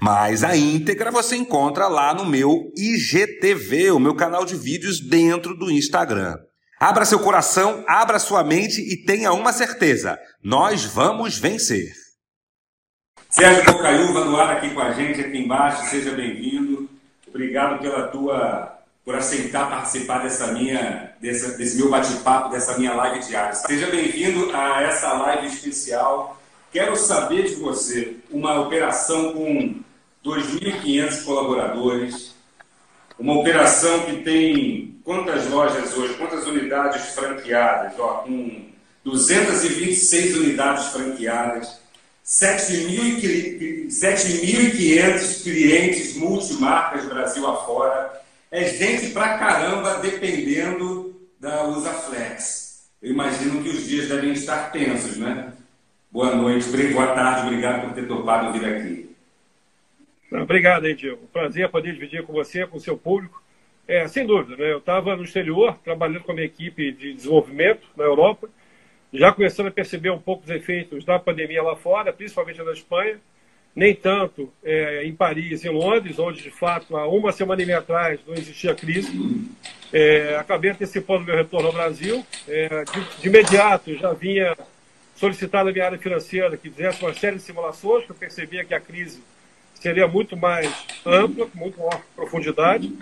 Mas a íntegra você encontra lá no meu IGTV, o meu canal de vídeos dentro do Instagram. Abra seu coração, abra sua mente e tenha uma certeza: nós vamos vencer. Sérgio Bocaiúva no ar aqui com a gente, aqui embaixo, seja bem-vindo. Obrigado pela tua, por aceitar participar dessa minha, dessa, desse meu bate-papo, dessa minha live diária. Seja bem-vindo a essa live especial. Quero saber de você uma operação com 2.500 colaboradores, uma operação que tem quantas lojas hoje, quantas unidades franqueadas, ó, com 226 unidades franqueadas, 7.500 clientes multimarcas Brasil afora, é gente pra caramba dependendo da Usaflex. Eu imagino que os dias devem estar tensos, né? Boa noite, boa tarde, obrigado por ter topado vir aqui. Obrigado aí, Diego. Prazer poder dividir com você, com o seu público. É, sem dúvida, né? eu estava no exterior, trabalhando com a minha equipe de desenvolvimento na Europa, já começando a perceber um pouco os efeitos da pandemia lá fora, principalmente na Espanha, nem tanto é, em Paris e Londres, onde de fato há uma semana e meia atrás não existia crise. É, acabei antecipando meu retorno ao Brasil. É, de, de, imediato já vinha solicitado a minha área financeira que fizesse uma série de simulações, que eu percebia que a crise seria muito mais ampla, com muito maior profundidade.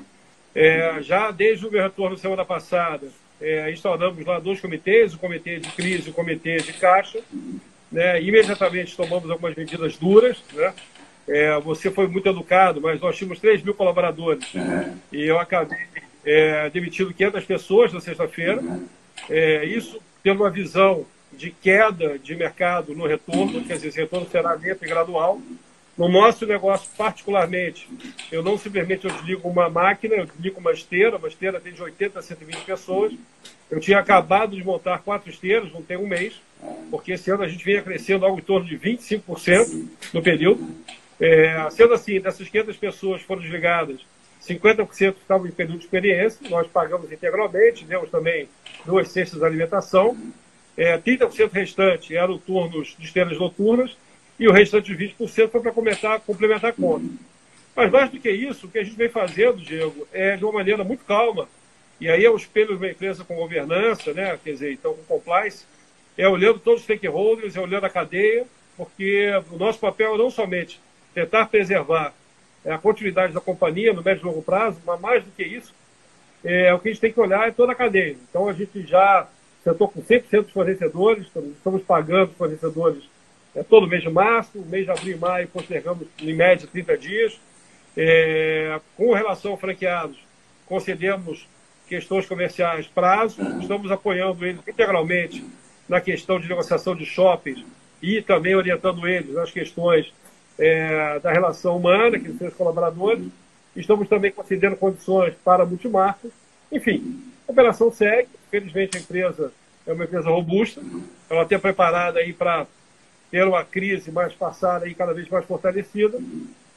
É, já desde o meu retorno semana passada, é, instalamos lá dois comitês, o comitê de crise e o comitê de caixa. Né? Imediatamente tomamos algumas medidas duras. Né? É, você foi muito educado, mas nós tínhamos 3 mil colaboradores uhum. e eu acabei é, demitindo 500 pessoas na sexta-feira. Uhum. É, isso tendo uma visão de queda de mercado no retorno, quer dizer, esse retorno será lento e gradual. No nosso negócio, particularmente, eu não simplesmente eu desligo uma máquina, eu desligo uma esteira, uma esteira tem de 80 a 120 pessoas. Eu tinha acabado de montar quatro esteiras, não tem um mês, porque esse ano a gente vinha crescendo algo em torno de 25% no período. É, sendo assim, dessas 500 pessoas foram desligadas, 50% estavam em período de experiência, nós pagamos integralmente, demos também duas cestas de alimentação. É, 30% restante eram turnos de esteiras noturnas, e o restante de 20% foi para complementar, complementar a conta. Mas mais do que isso, o que a gente vem fazendo, Diego, é de uma maneira muito calma, e aí é o espelho de uma empresa com governança, né? quer dizer, então com compliance, é olhando todos os stakeholders, é olhando a cadeia, porque o nosso papel é não somente tentar preservar é, a continuidade da companhia no médio e longo prazo, mas mais do que isso, é, o que a gente tem que olhar é toda a cadeia. Então a gente já sentou com 100% dos fornecedores, estamos pagando fornecedores é, todo mês de março, mês de abril e maio postergamos em média 30 dias. É, com relação a franqueados, concedemos questões comerciais prazo, estamos apoiando eles integralmente na questão de negociação de shoppings e também orientando eles nas questões é, da relação humana, que os colaboradores. Estamos também concedendo condições para multimarcas. Enfim, a operação segue. Felizmente a empresa é uma empresa robusta, ela está preparada aí para ter uma crise mais passada e cada vez mais fortalecida,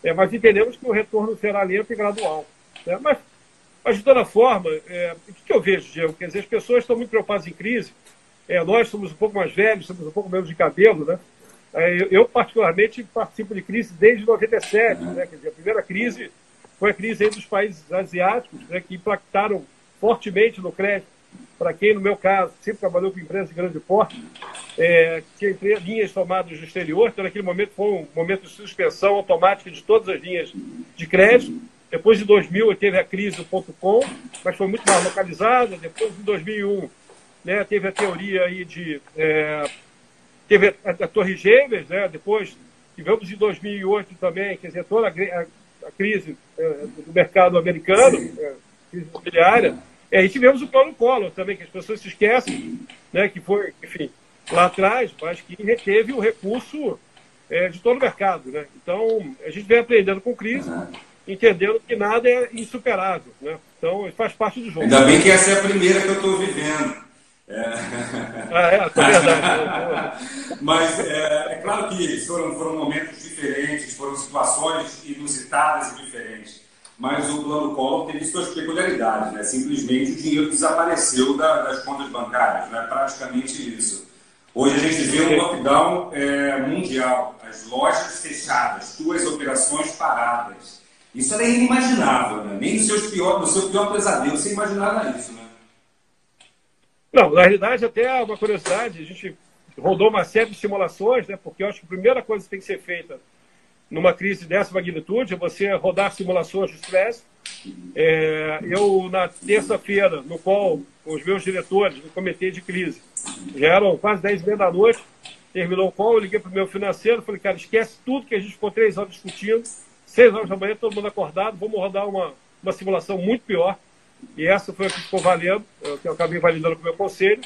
é, mas entendemos que o retorno será lento e gradual. Né? Mas, mas, de toda forma, é, o que, eu vejo, Diego? Quer dizer, as pessoas estão muito preocupadas em crise, é, nós somos um pouco mais velhos, somos um pouco menos de cabelo, né? É, eu, eu, particularmente, participo de crise desde 97, né? Quer dizer, a primeira crise foi a crise entre os países asiáticos, né, que impactaram fortemente no crédito para quem, no meu caso, sempre trabalhou com empresas de grande porte, é, tinha linhas tomadas no exterior, então naquele momento foi um momento de suspensão automática de todas as linhas de crédito. Depois de 2000 teve a crise do ponto .com, mas foi muito mais localizada. Depois de 2001 né, teve a teoria aí de... É, teve a, a, Torre Gêmeas, né, depois tivemos em 2008 também, quer dizer, toda a, a, a crise é, do mercado americano, é, crise imobiliária. É, e tivemos o plano Collor também, que as pessoas se esquecem, né, que foi, enfim, lá atrás, mas que reteve o recurso é, de todo o mercado. Né? Então, a gente vem aprendendo com crise, entendendo que nada é insuperável. Né? Então, faz parte do jogo. Ainda bem que essa é a primeira que eu estou vivendo. É. Ah, é, é verdade. Mas é, é, claro que foram, foram momentos diferentes, foram situações inusitadas e diferentes. Mas o plano Collor teve suas peculiaridades, né? Simplesmente o dinheiro desapareceu da, das contas bancárias, né? praticamente isso. Hoje a gente vê um lockdown é, mundial, as lojas fechadas, suas operações paradas. Isso era inimaginável, né? Nem no, seus pior, no seu pior pesadelo você imaginava isso, né? Não, na realidade, até uma curiosidade, a gente rodou uma série de simulações, né? Porque eu acho que a primeira coisa que tem que ser feita numa crise dessa magnitude é você rodar simulações de estresse. É, eu, na terça-feira, no qual os meus diretores no comitê de crise, já eram quase 10 h da noite, terminou o call, eu liguei para o meu financeiro, falei, cara, esquece tudo que a gente ficou três horas discutindo, seis horas da manhã, todo mundo acordado, vamos rodar uma, uma simulação muito pior. E essa foi a que ficou valendo, que eu acabei validando com o meu conselho.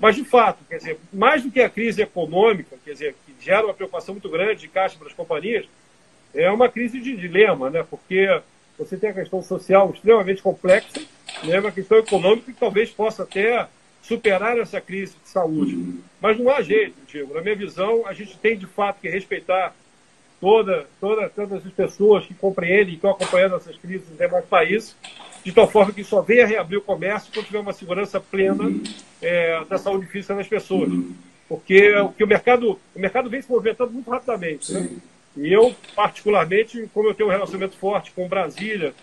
Mas, de fato, quer dizer, mais do que a crise econômica, quer dizer, que gera uma preocupação muito grande de caixa para as companhias, é uma crise de dilema, né? Porque você tem a questão social extremamente complexa, né? uma questão econômica que talvez possa até superar essa crise de saúde. Mas não há jeito, Diego. Na minha visão, a gente tem de fato que respeitar toda, toda, todas as pessoas que compreendem e estão acompanhando essas crises nos demais países, de tal forma que só venha reabrir o comércio quando tiver uma segurança plena é, da saúde física das pessoas. Porque o que o mercado, o mercado vem se movimentando muito rapidamente. Né? E eu, particularmente, como eu tenho um relacionamento forte com Brasília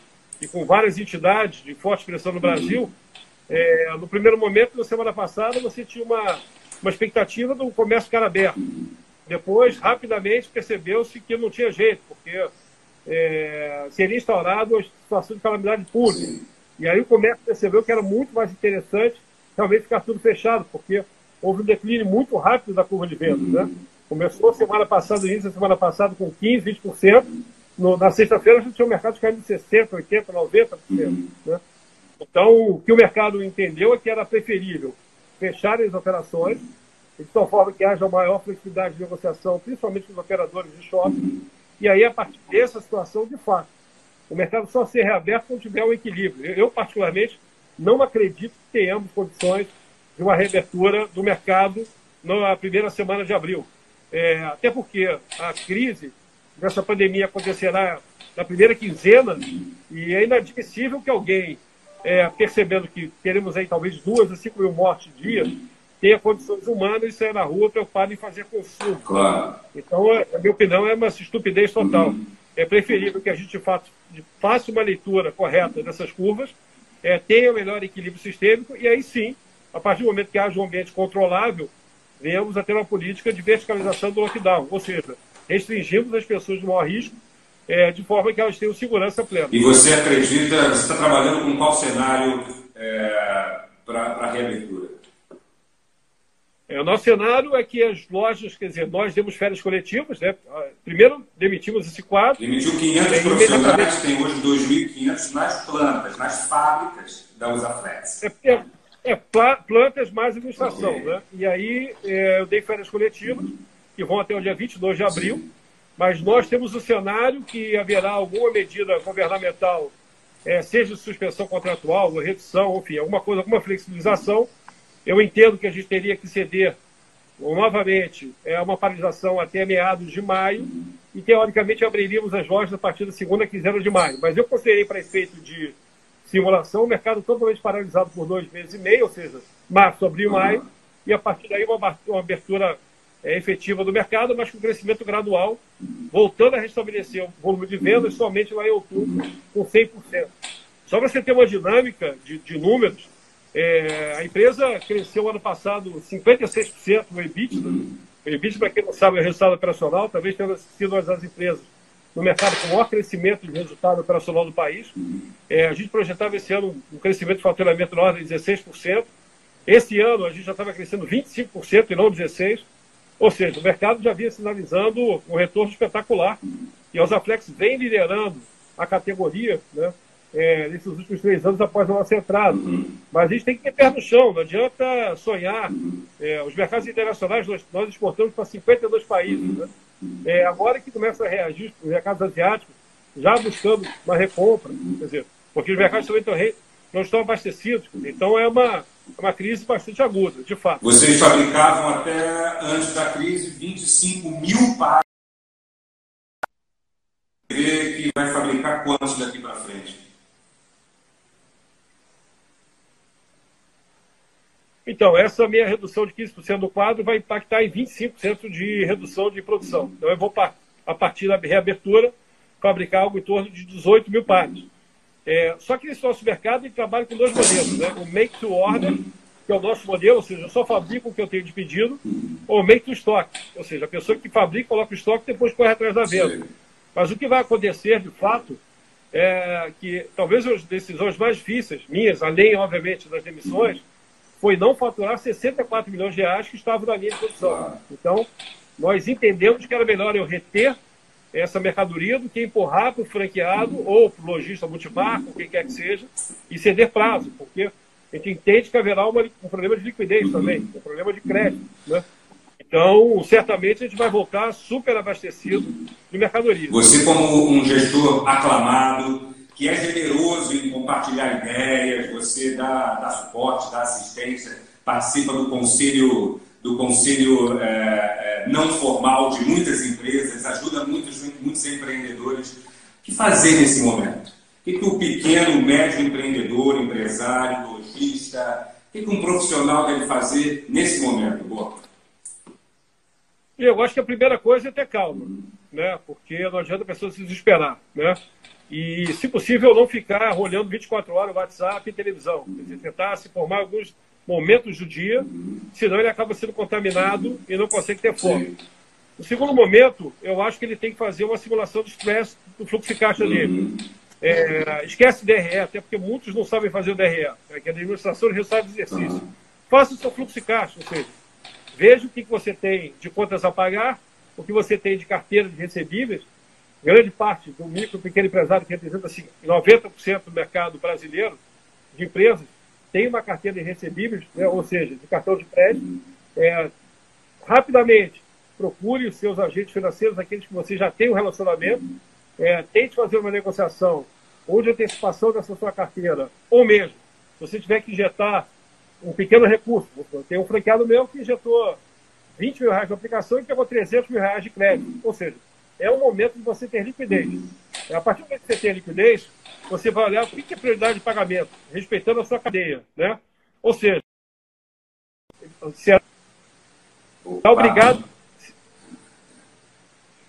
e com várias entidades de forte expressão no Brasil, é, no primeiro momento, na semana passada, você tinha uma, uma expectativa do comércio cara aberto. Depois, rapidamente, percebeu-se que não tinha jeito, porque é, seria instaurado a situação de calamidade pública. E aí o comércio percebeu que era muito mais interessante realmente ficar tudo fechado, porque houve um declínio muito rápido da curva de vendas. Né? Começou semana passada, início da semana passada, com 15%, 20%. No, na sexta-feira a gente tinha um mercado caindo de 60%, 80%, 90%. Uhum. Né? Então, o que o mercado entendeu é que era preferível fechar as operações, de tal forma que haja maior flexibilidade de negociação, principalmente com os operadores de shopping. E aí, a partir dessa situação, de fato, o mercado só ser reaberto quando tiver um equilíbrio. Eu, particularmente, não acredito que tenhamos condições de uma reabertura do mercado na primeira semana de abril. É, até porque a crise dessa pandemia acontecerá na primeira quinzena e é inadmissível que alguém, é, percebendo que teremos aí talvez duas a cinco mil mortes dia, tenha condições humanas e sair na rua preocupado em fazer consumo. Claro. Então, a minha opinião é uma estupidez total. Uhum. É preferível que a gente faça, uma leitura correta dessas curvas, é, tenha o melhor equilíbrio sistêmico e aí sim, a partir do momento que haja um ambiente controlável, venhamos a ter uma política de verticalização do lockdown, ou seja, restringimos as pessoas de maior risco é, de forma que elas tenham segurança plena. E você acredita, você está trabalhando com qual cenário é, para a reabertura? É, o nosso cenário é que as lojas, quer dizer, nós demos férias coletivas, né? Primeiro demitimos esse quadro. Demitiu 500 profissionais, tem hoje 2.500 nas plantas, nas fábricas da Usaflex. É, é, é, plantas mais administração, okay. né? E aí é, eu dei férias coletivas, que vão até o dia 22 de abril, Sim. mas nós temos o cenário que haverá alguma medida governamental, é, seja suspensão contratual, ou redução, enfim, alguma coisa, alguma flexibilização. Eu entendo que a gente teria que ceder novamente é uma paralisação até meados de maio e, teoricamente, abriríamos as lojas a partir da segunda quinzena de maio. Mas eu considerei para efeito de simulação, o mercado totalmente paralisado por dois meses e meio, ou seja, março, abril, maio, e a partir daí uma, uma abertura é, efetiva do mercado, mas com crescimento gradual, voltando a restabelecer o volume de vendas somente lá em outubro, com 100%. Só para você ter uma dinâmica de, de números, é, a empresa cresceu ano passado 56% no EBITDA. O EBITDA, para quem não sabe, é o resultado operacional, talvez tenha sido uma das empresas no mercado com o maior crescimento de resultado operacional do país. É, a gente projetava esse ano um crescimento de faturamento na ordem de 16%. Esse ano a gente já estava crescendo 25% e não 16%. Ou seja, o mercado já vinha sinalizando um retorno espetacular. E a Osaflex vem liderando a categoria né, é, nesses últimos três anos após a nossa entrada. Mas a gente tem que ter pé no chão, não adianta sonhar. É, os mercados internacionais nós, nós exportamos para 52 países. Né? é, agora que começa a reagir os mercados asiáticos, já buscando uma recompra, quer dizer, porque os mercados também estão, não estão abastecidos. Então é uma, uma crise bastante aguda, de fato. Vocês fabricavam até antes da crise 25 mil pares. que vai fabricar quantos daqui para frente? Então, essa minha redução de 15% do quadro vai impactar em 25% de redução de produção. Então, eu vou, a partir da reabertura, fabricar algo em torno de 18 mil pares. É, só que nesse nosso mercado, ele trabalha com dois modelos. Né? O make to order, que é o nosso modelo, ou seja, eu só fabrico o que eu tenho de pedido, ou make to stock, ou seja, a pessoa que fabrica, coloca o estoque e depois corre atrás da venda. Mas o que vai acontecer, de fato, é que talvez as decisões mais difíceis, minhas, além, obviamente, das demissões, foi não faturar 64 milhões de reais que estavam na linha de produção. Então, nós entendemos que era melhor eu reter essa mercadoria do que empurrar para o franqueado ou para o lojista multimarco, quem quer que seja, e ceder prazo, porque a gente entende que haverá uma, um problema de liquidez também, um problema de crédito. Né? Então, certamente a gente vai voltar super abastecido de mercadoria. Você, como um gestor aclamado, que é generoso em compartilhar ideias, você dá, dá suporte, dá assistência, participa do conselho do conselho é, é, não formal de muitas empresas, ajuda muitos, muitos empreendedores. O que fazer nesse momento? O que, que o pequeno, médio empreendedor, empresário, lojista, o que, que um profissional deve fazer nesse momento, Boa? Eu acho que a primeira coisa é ter calma, né? porque não adianta a pessoa se desesperar. Né? E, se possível, não ficar olhando 24 horas o WhatsApp e televisão. Dizer, tentar se formar alguns momentos do dia, senão ele acaba sendo contaminado e não consegue ter foco. No segundo momento, eu acho que ele tem que fazer uma simulação de estresse do fluxo de caixa dele. É, esquece DRE, até porque muitos não sabem fazer o DRE, né, que é a administração de resultado de exercício. Faça o seu fluxo de caixa, ou seja, veja o que você tem de contas a pagar, o que você tem de carteira de recebíveis, grande parte do micro e pequeno empresário, que representa assim, 90% do mercado brasileiro de empresas, tem uma carteira de recebíveis, né, ou seja, de cartão de crédito. É, rapidamente, procure os seus agentes financeiros, aqueles que você já tem um relacionamento, é, tente fazer uma negociação ou de antecipação dessa sua carteira, ou mesmo, se você tiver que injetar um pequeno recurso, tem um franqueado meu que injetou 20 mil reais de aplicação e pegou 300 mil reais de crédito, ou seja, é o momento de você ter liquidez. A partir do momento que você tem liquidez, você vai olhar o que é prioridade de pagamento, respeitando a sua cadeia. Né? Ou seja, será obrigado,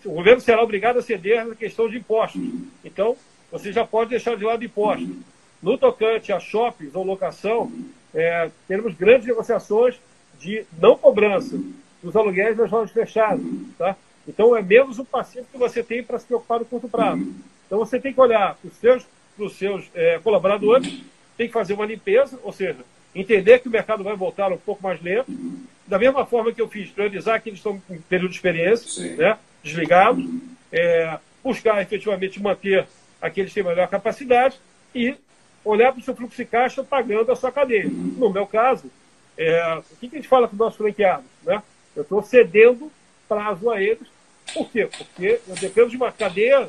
o governo será obrigado a ceder na questão de impostos. Então, você já pode deixar de lado impostos. No tocante a shoppings ou locação, é, teremos grandes negociações de não cobrança dos aluguéis das lojas fechadas. Tá? Então, é menos o passivo que você tem para se preocupar no curto prazo. Então, você tem que olhar para os seus, os seus é, colaboradores, tem que fazer uma limpeza, ou seja, entender que o mercado vai voltar um pouco mais lento. Da mesma forma que eu fiz, priorizar que eles estão em período de experiência, né, desligados, é, buscar efetivamente manter aqueles que têm melhor capacidade e olhar para o seu fluxo de caixa pagando a sua cadeia. No meu caso, é, o que, que a gente fala com os nossos franqueados? Né? Eu estou cedendo prazo a eles por quê? Porque eu dependo de uma cadeia,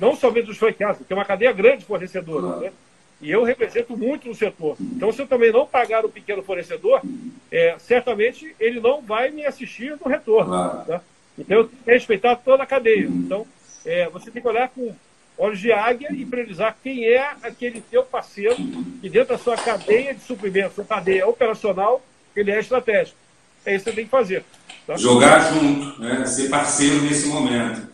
não somente dos franqueados, tem uma cadeia grande de fornecedores, né? E eu represento muito no setor. Então, se eu também não pagar o pequeno fornecedor, é, certamente ele não vai me assistir no retorno. Tá? Então, eu tenho que respeitar toda a cadeia. Ele é, você tem que olhar com olhos de águia e priorizar quem é aquele teu parceiro que dentro da sua cadeia de suprimento, sua cadeia operacional, ele é estratégico. É isso que você tem que fazer. Tá? Jogar junto, né? ser parceiro nesse momento.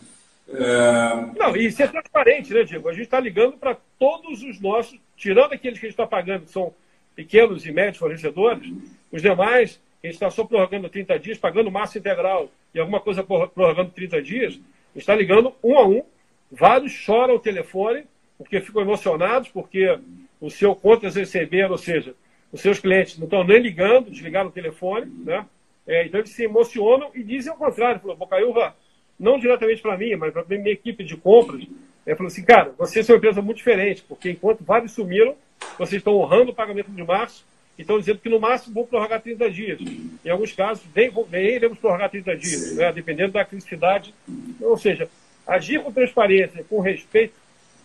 É... Não, e ser transparente, né, Diego? A gente está ligando para todos os nossos, tirando aqueles que a gente está pagando, que são pequenos e médios fornecedores, os demais, a gente está só prorrogando 30 dias, pagando massa integral e alguma coisa prorrogando 30 dias, a gente está ligando um a um. Vários choram ao telefone porque ficam emocionados, porque o seu contas receberam, ou seja, os seus clientes não estão nem ligando, desligaram o telefone, né? É, então eles se emocionam e dizem ao contrário. Falou, Bocaiúva, não diretamente para mim, mas para minha equipe de compras, é, falou assim, cara, vocês são uma empresa muito diferente, porque enquanto vários sumiram, vocês estão honrando o pagamento de março estão dizendo que no máximo vão prorrogar 30 dias. Em alguns casos, nem, nem iremos prorrogar 30 dias, né, dependendo da criticidade. Ou seja, agir com transparência, com respeito,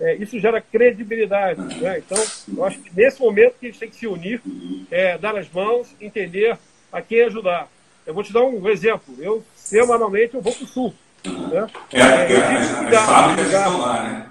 é, isso gera credibilidade. Né? Então, eu acho que nesse momento que a gente tem que se unir, é, dar as mãos, entender a quem ajudar. Eu vou te dar um exemplo. Eu, semanalmente, eu vou para o Sul. Né? É, é, é, as fábricas estão lá, né?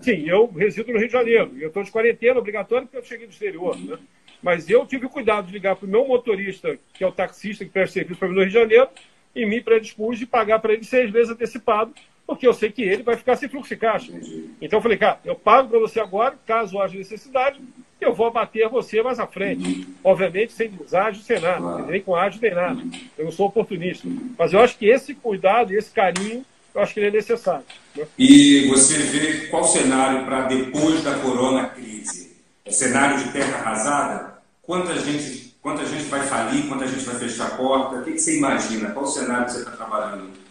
Sim, eu resido no Rio de Janeiro. Eu estou de quarentena obrigatória porque eu cheguei do exterior. Né? Mas eu tive o cuidado de ligar para o meu motorista, que é o taxista que presta serviço para mim no Rio de Janeiro, e me predispus de pagar para ele seis vezes antecipado, porque eu sei que ele vai ficar sem fluxo de caixa. Então eu falei, cara, eu pago para você agora, caso haja necessidade, eu vou abater você mais à frente. Obviamente sem deságio, sem nada, nem com ágio, nem nada. Eu não sou oportunista. Mas eu acho que esse cuidado, esse carinho, eu acho que ele é necessário. Né? E você vê qual cenário para depois da corona crise? É cenário de terra arrasada? Quanta gente, quanta gente vai falir? Quanta gente vai fechar a porta? O que, que você imagina? Qual cenário você está trabalhando?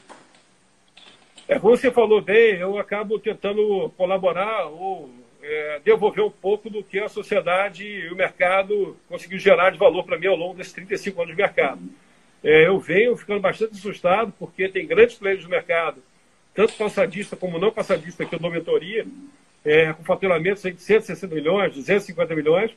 É, como você falou bem, eu acabo tentando colaborar ou é, devolver um pouco do que a sociedade e o mercado conseguiu gerar de valor para mim ao longo desses 35 anos de mercado. É, eu venho ficando bastante assustado porque tem grandes players no mercado tanto calçadista como não calçadista, que eu dou mentoria, é, com faturamento de 160 milhões, 250 milhões,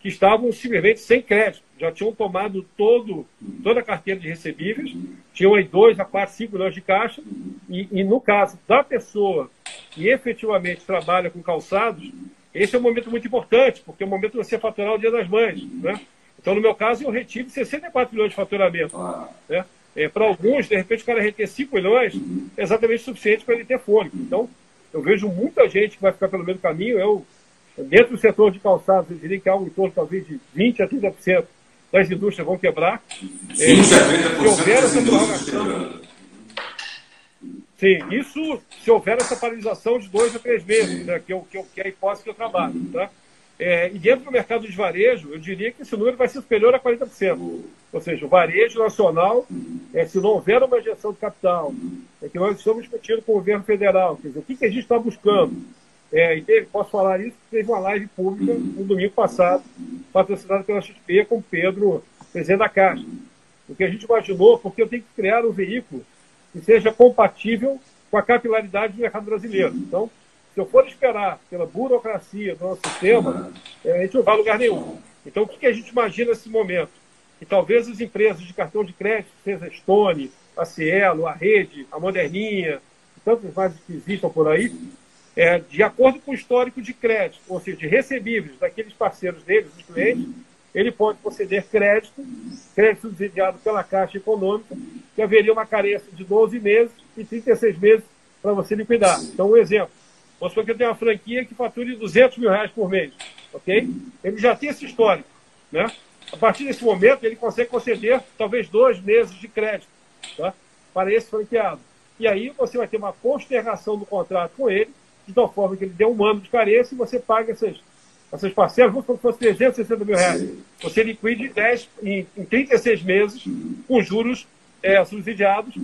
que estavam simplesmente sem crédito. Já tinham tomado todo, toda a carteira de recebíveis, tinham aí 2 a 4, 5 milhões de caixa, e, e no caso da pessoa que efetivamente trabalha com calçados, esse é um momento muito importante, porque é o momento de você faturar o Dia das Mães. Né? Então, no meu caso, eu retive 64 milhões de faturamento. Né? É, para alguns, de repente, o cara reter 5 milhões é exatamente suficiente para ele ter fôlego. Então, eu vejo muita gente que vai ficar pelo mesmo caminho. Eu, dentro do setor de calçados, eu diria que há um torno talvez de 20% a 30% das indústrias vão quebrar. 20% a 30% se das indústrias quebrando. Sim, isso se houver essa paralisação de dois a três meses, né, que, é, que, é, que é a hipótese que eu trabalho. Tá? É, e dentro do mercado de varejo, eu diria que esse número vai ser superior a 40%. Ou seja, o varejo nacional, é, se não houver uma injeção de capital, é que nós estamos discutindo com o governo federal. Quer dizer, o que, que a gente está buscando? É, e teve, posso falar isso, teve uma live pública no domingo passado, patrocinada pela XP, com Pedro, presidente da Caixa. O que a gente imaginou, porque eu tenho que criar um veículo que seja compatível com a capilaridade do mercado brasileiro. Então, se eu for esperar pela burocracia do nosso sistema, é, a gente não vai a lugar nenhum. Então, o que a gente imagina nesse momento? Que talvez as empresas de cartão de crédito, seja a Stone, a Cielo, a Rede, a Moderninha, tantas mais que existam por aí, é, de acordo com o histórico de crédito, ou seja, de recebíveis daqueles parceiros deles, dos clientes, ele pode conceder crédito, crédito subsidiado pela Caixa Econômica, que haveria uma carência de 12 meses e 36 meses para você liquidar. Então, um exemplo. Vamos supor que eu tenho uma franquia que fature 200 mil reais por mês, ok? Ele já tem esse histórico, né? A partir desse momento, ele consegue conceder talvez dois meses de crédito tá? para esse franqueado. E aí você vai ter uma postergação do contrato com ele, de tal forma que ele dê um ano de carência e você paga essas, essas parcelas, vamos supor que fosse 360 mil reais. Você liquide 10, em, em 36 meses, com juros é, subsidiados.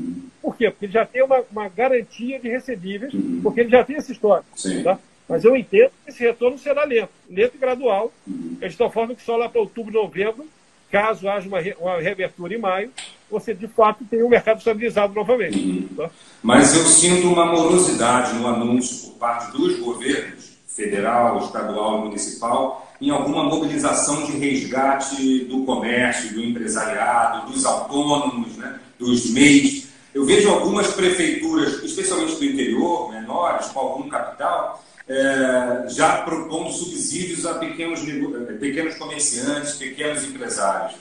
Por quê? Porque ele já tem uma, uma garantia de recebíveis, porque ele já tem essa história. Tá? Mas eu entendo que esse retorno será lento, lento e gradual, de tal forma que só lá para outubro, novembro, caso haja uma, uma reabertura em maio, você de fato tem um mercado estabilizado novamente. Tá? Mas eu sinto uma morosidade no anúncio por parte dos governos, federal, estadual e municipal, em alguma mobilização de resgate do comércio, do empresariado, dos autônomos, né, dos MEIs. Eu vejo algumas prefeituras, especialmente do interior, menores, com algum capital, é, já propondo subsídios a pequenos, pequenos comerciantes, pequenos empresários.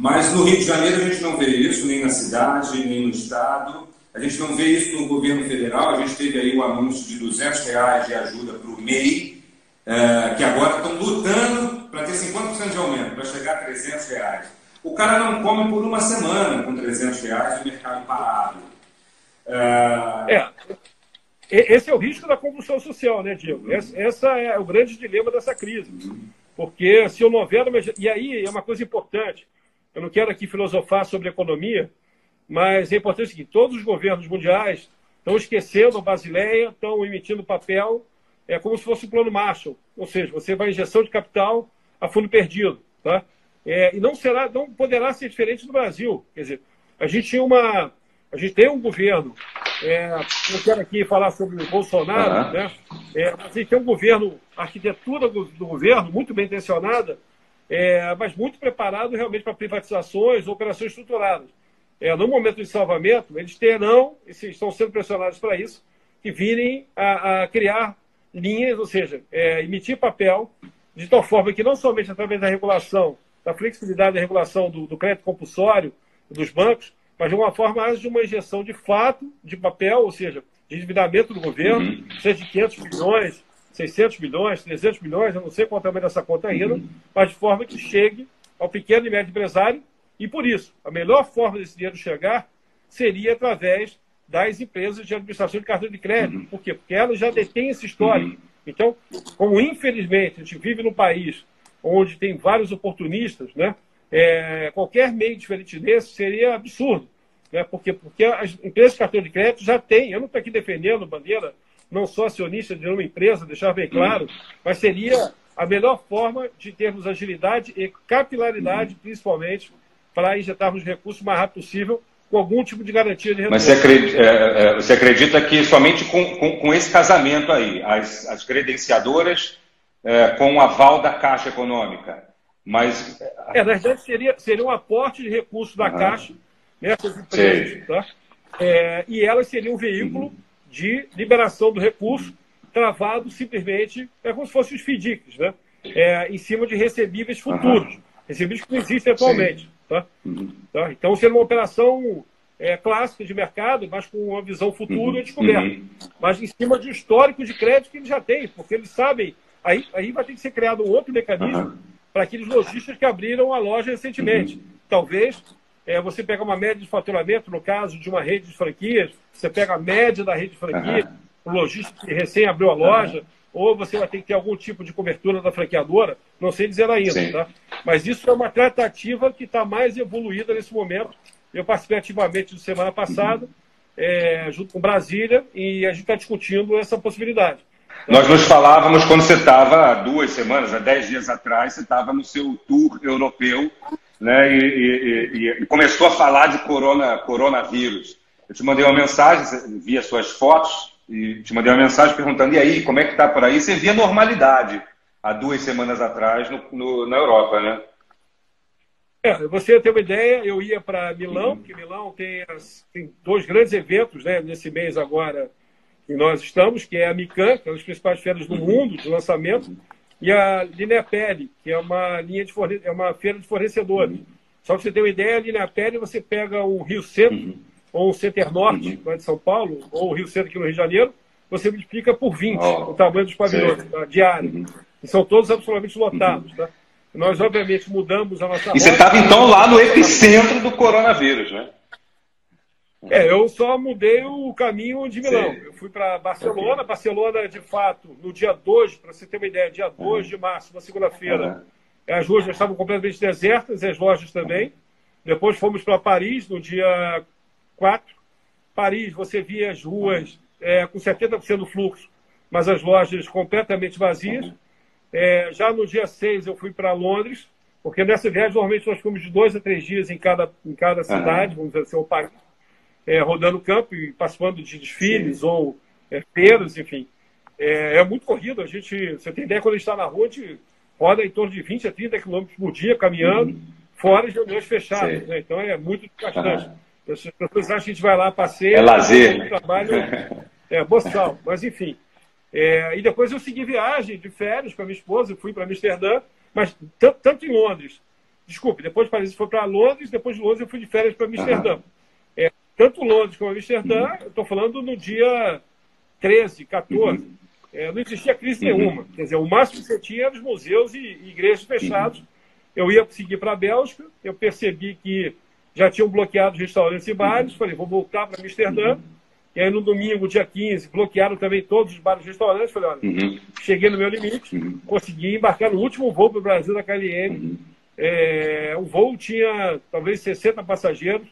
Mas no Rio de Janeiro a gente não vê isso, nem na cidade, nem no estado. A gente não vê isso no governo federal. A gente teve aí o anúncio de 200 reais de ajuda para o MEI, é, que agora estão lutando para ter 50% de aumento, para chegar a 300 reais. O cara não come por uma semana com 300 reais o mercado parado. É... é. Esse é o risco da convulsão social, né, Diego? Esse, essa é o grande dilema dessa crise. Porque se eu não houver. E aí é uma coisa importante. Eu não quero aqui filosofar sobre economia, mas é importante o seguinte, todos os governos mundiais estão esquecendo a Basileia, estão emitindo papel é como se fosse o plano Marshall, ou seja, você vai injeção de capital a fundo perdido. Tá? É, e não será, não poderá ser diferente do Brasil. Quer dizer, a gente tinha uma, a gente tem um governo. É, eu quero aqui falar sobre o Bolsonaro, uhum. né? É, a gente tem um governo, a arquitetura do, do governo muito bem intencionada, é, mas muito preparado realmente para privatizações, operações estruturadas. É, no momento de salvamento, eles terão, e estão sendo pressionados para isso, que virem a, a criar linhas, ou seja, é, emitir papel, de tal forma que não somente através da regulação, da flexibilidade da regulação do, do crédito compulsório dos bancos, mas de uma forma mais de uma injeção de fato de papel, ou seja, de endividamento do governo, uhum. seja de 500 milhões, 600 milhões, 300 milhões, eu não sei qual é o tamanho dessa conta ainda, uhum. mas de forma que chegue ao pequeno e médio empresário, e por isso, a melhor forma desse dinheiro chegar seria através das empresas de administração de cartão de crédito. Uhum. Por quê? Porque elas já detêm esse histórico. Uhum. Então, como infelizmente a gente vive num país onde tem vários oportunistas, né? É, qualquer meio diferente desse seria absurdo. Né? Porque, porque as empresas de cartão de crédito já têm, eu não estou aqui defendendo bandeira, não sou acionista de uma empresa, deixar bem claro, mas seria a melhor forma de termos agilidade e capilaridade, principalmente, para injetarmos recursos o mais rápido possível com algum tipo de garantia de retorno. Mas você acredita, é, é, você acredita que somente com, com, com, esse casamento aí, as, as credenciadoras é, com o aval da Caixa Econômica, mas... É, na verdade, seria, seria um aporte de recursos da uhum. Caixa nessas empresas, tá? É, e elas seriam um veículo uhum. De liberação do recurso travado simplesmente, é como se fossem os FDICs, né? É, em cima de recebíveis futuros, uhum. recebíveis que não existem atualmente. Sim. Tá? Uhum. Tá? Então, seria uma operação é, clássica de mercado, mas com uma visão futura uhum. descoberta. Uhum. Mas em cima de um histórico de crédito que eles já têm, porque eles sabem. Aí, aí vai ter que ser criado um outro mecanismo para aqueles lojistas que abriram a loja recentemente. Uhum. Talvez é, você pega uma média de faturamento, no caso de uma rede de franquias, você pega a média da rede de franquias, o lojista que recém abriu a loja ou você vai ter que ter algum tipo de cobertura da franqueadora, não sei dizer ainda, Sim. tá? Mas isso é uma tratativa que está mais evoluída nesse momento. Eu participei ativamente de semana passada, uhum. é, junto com Brasília, e a gente está discutindo essa possibilidade. Nós nos falávamos quando você estava há duas semanas, há dez dias atrás, você estava no seu tour europeu né, e, e, e, começou a falar de corona, coronavírus. Eu te mandei uma mensagem, vi as suas fotos, e te mandei uma mensagem perguntando, e aí, como é que está por aí? Você via normalidade há duas semanas atrás no, no, na Europa, né? É, você tem uma ideia, eu ia para Milão, que Milão tem, as, tem, dois grandes eventos né, nesse mês agora que nós estamos, que é a Mican, que é uma das principais feiras do mundo de lançamento, e a Linepele, que é uma linha de forne... é uma feira de fornecedores. Uhum. Só que você tem uma ideia, a Linepele você pega o Rio Centro, uhum ou o Center Norte, uhum. lá de São Paulo, ou o Rio Centro aqui no Rio de Janeiro, você multiplica por 20 oh, o tamanho dos pavilhões tá, diário. Uhum. E são todos absolutamente lotados. Uhum. Tá? Nós, obviamente, mudamos a nossa. E você estava, então, lá no epicentro do coronavírus, né? É, eu só mudei o caminho de Milão. Sim. Eu fui para Barcelona. Barcelona, de fato, no dia 2, para você ter uma ideia, dia 2 uhum. de março, uma segunda-feira, uhum. as ruas já estavam completamente desertas, as lojas também. Depois fomos para Paris no dia 4. Paris, você via as ruas é, com 70% do fluxo, mas as lojas completamente vazias. É, já no dia 6 eu fui para Londres, porque nessa viagem normalmente nós ficamos de dois a três dias em cada, em cada cidade, vamos dizer assim, ou país, é, rodando o campo e participando de desfiles Sim. ou é, feiras, enfim. É, é, muito corrido. A gente, você tem ideia, quando a gente está na rua, a gente roda em torno de 20 a 30 quilômetros por dia caminhando, uhum. fora de reuniões fechadas. Né? Então é muito bastante. Uhum. As pessoas acham que a gente vai lá, passeia. É lazer. Trabalho, é, boçal. Mas, enfim. É, e depois eu segui viagem de férias com a minha esposa, fui para Amsterdã, mas tanto em Londres. Desculpe, depois de Paris foi para Londres, depois de Londres eu fui de férias para Amsterdã. Uhum. Tanto Londres como Amsterdã, uhum. eu estou falando no dia 13, 14. Uhum. É, não existia crise uhum. nenhuma. Quer dizer, o máximo que você tinha era os museus e, e igrejas fechados. Uhum. Eu ia seguir para a Bélgica, eu percebi que já tinham bloqueado restaurantes e bares. Falei, vou voltar para Amsterdã. E aí no domingo, dia 15, bloquearam também todos os bares e restaurantes. Falei, olha, uhum. cheguei no meu limite, uhum. consegui embarcar no último voo para o Brasil da KLM. Uhum. É, o voo tinha talvez 60 passageiros.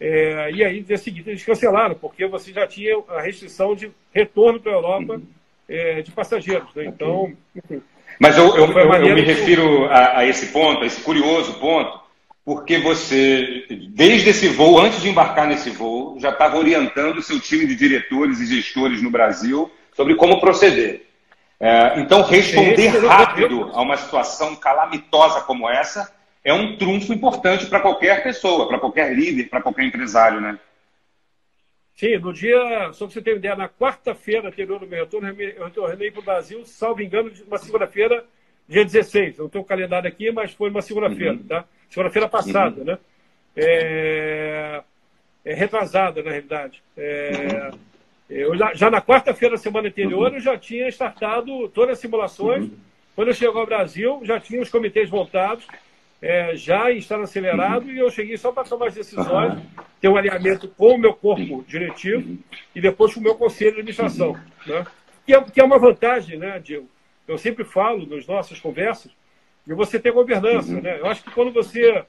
É, e aí, dia seguinte, eles cancelaram, porque você já tinha a restrição de retorno para a Europa é, de passageiros. Né? Então, enfim. Mas eu, eu, eu, eu me refiro a, a, esse ponto, a esse curioso ponto, porque você, desde esse voo, antes de embarcar nesse voo, já estava orientando o seu time de diretores e gestores no Brasil sobre como proceder. É, então, responder rápido a uma situação calamitosa como essa é um trunfo importante para qualquer pessoa, para qualquer líder, para qualquer empresário, né? Sim, no dia, só para você ter uma ideia, na quarta-feira anterior do meu retorno, eu retornei para o Brasil, salvo engano, uma segunda-feira, dia 16. Não tenho o calendário aqui, mas foi uma segunda-feira, uhum. tá? Segunda-feira passada, uhum. né? É... é... retrasada, na realidade. É... Eu já, já na quarta-feira da semana anterior, uhum. eu já tinha startado todas as simulações. Uhum. Quando eu chegou ao Brasil, já tinha os comitês voltados, é, já estado acelerado, e eu cheguei só para tomar as decisões, ter um alinhamento com o meu corpo diretivo e depois com o meu conselho de administração. Né? Que, é, que é uma vantagem, né, Diego? Eu sempre falo nas nossas conversas de você ter governança. Né? Eu acho que quando você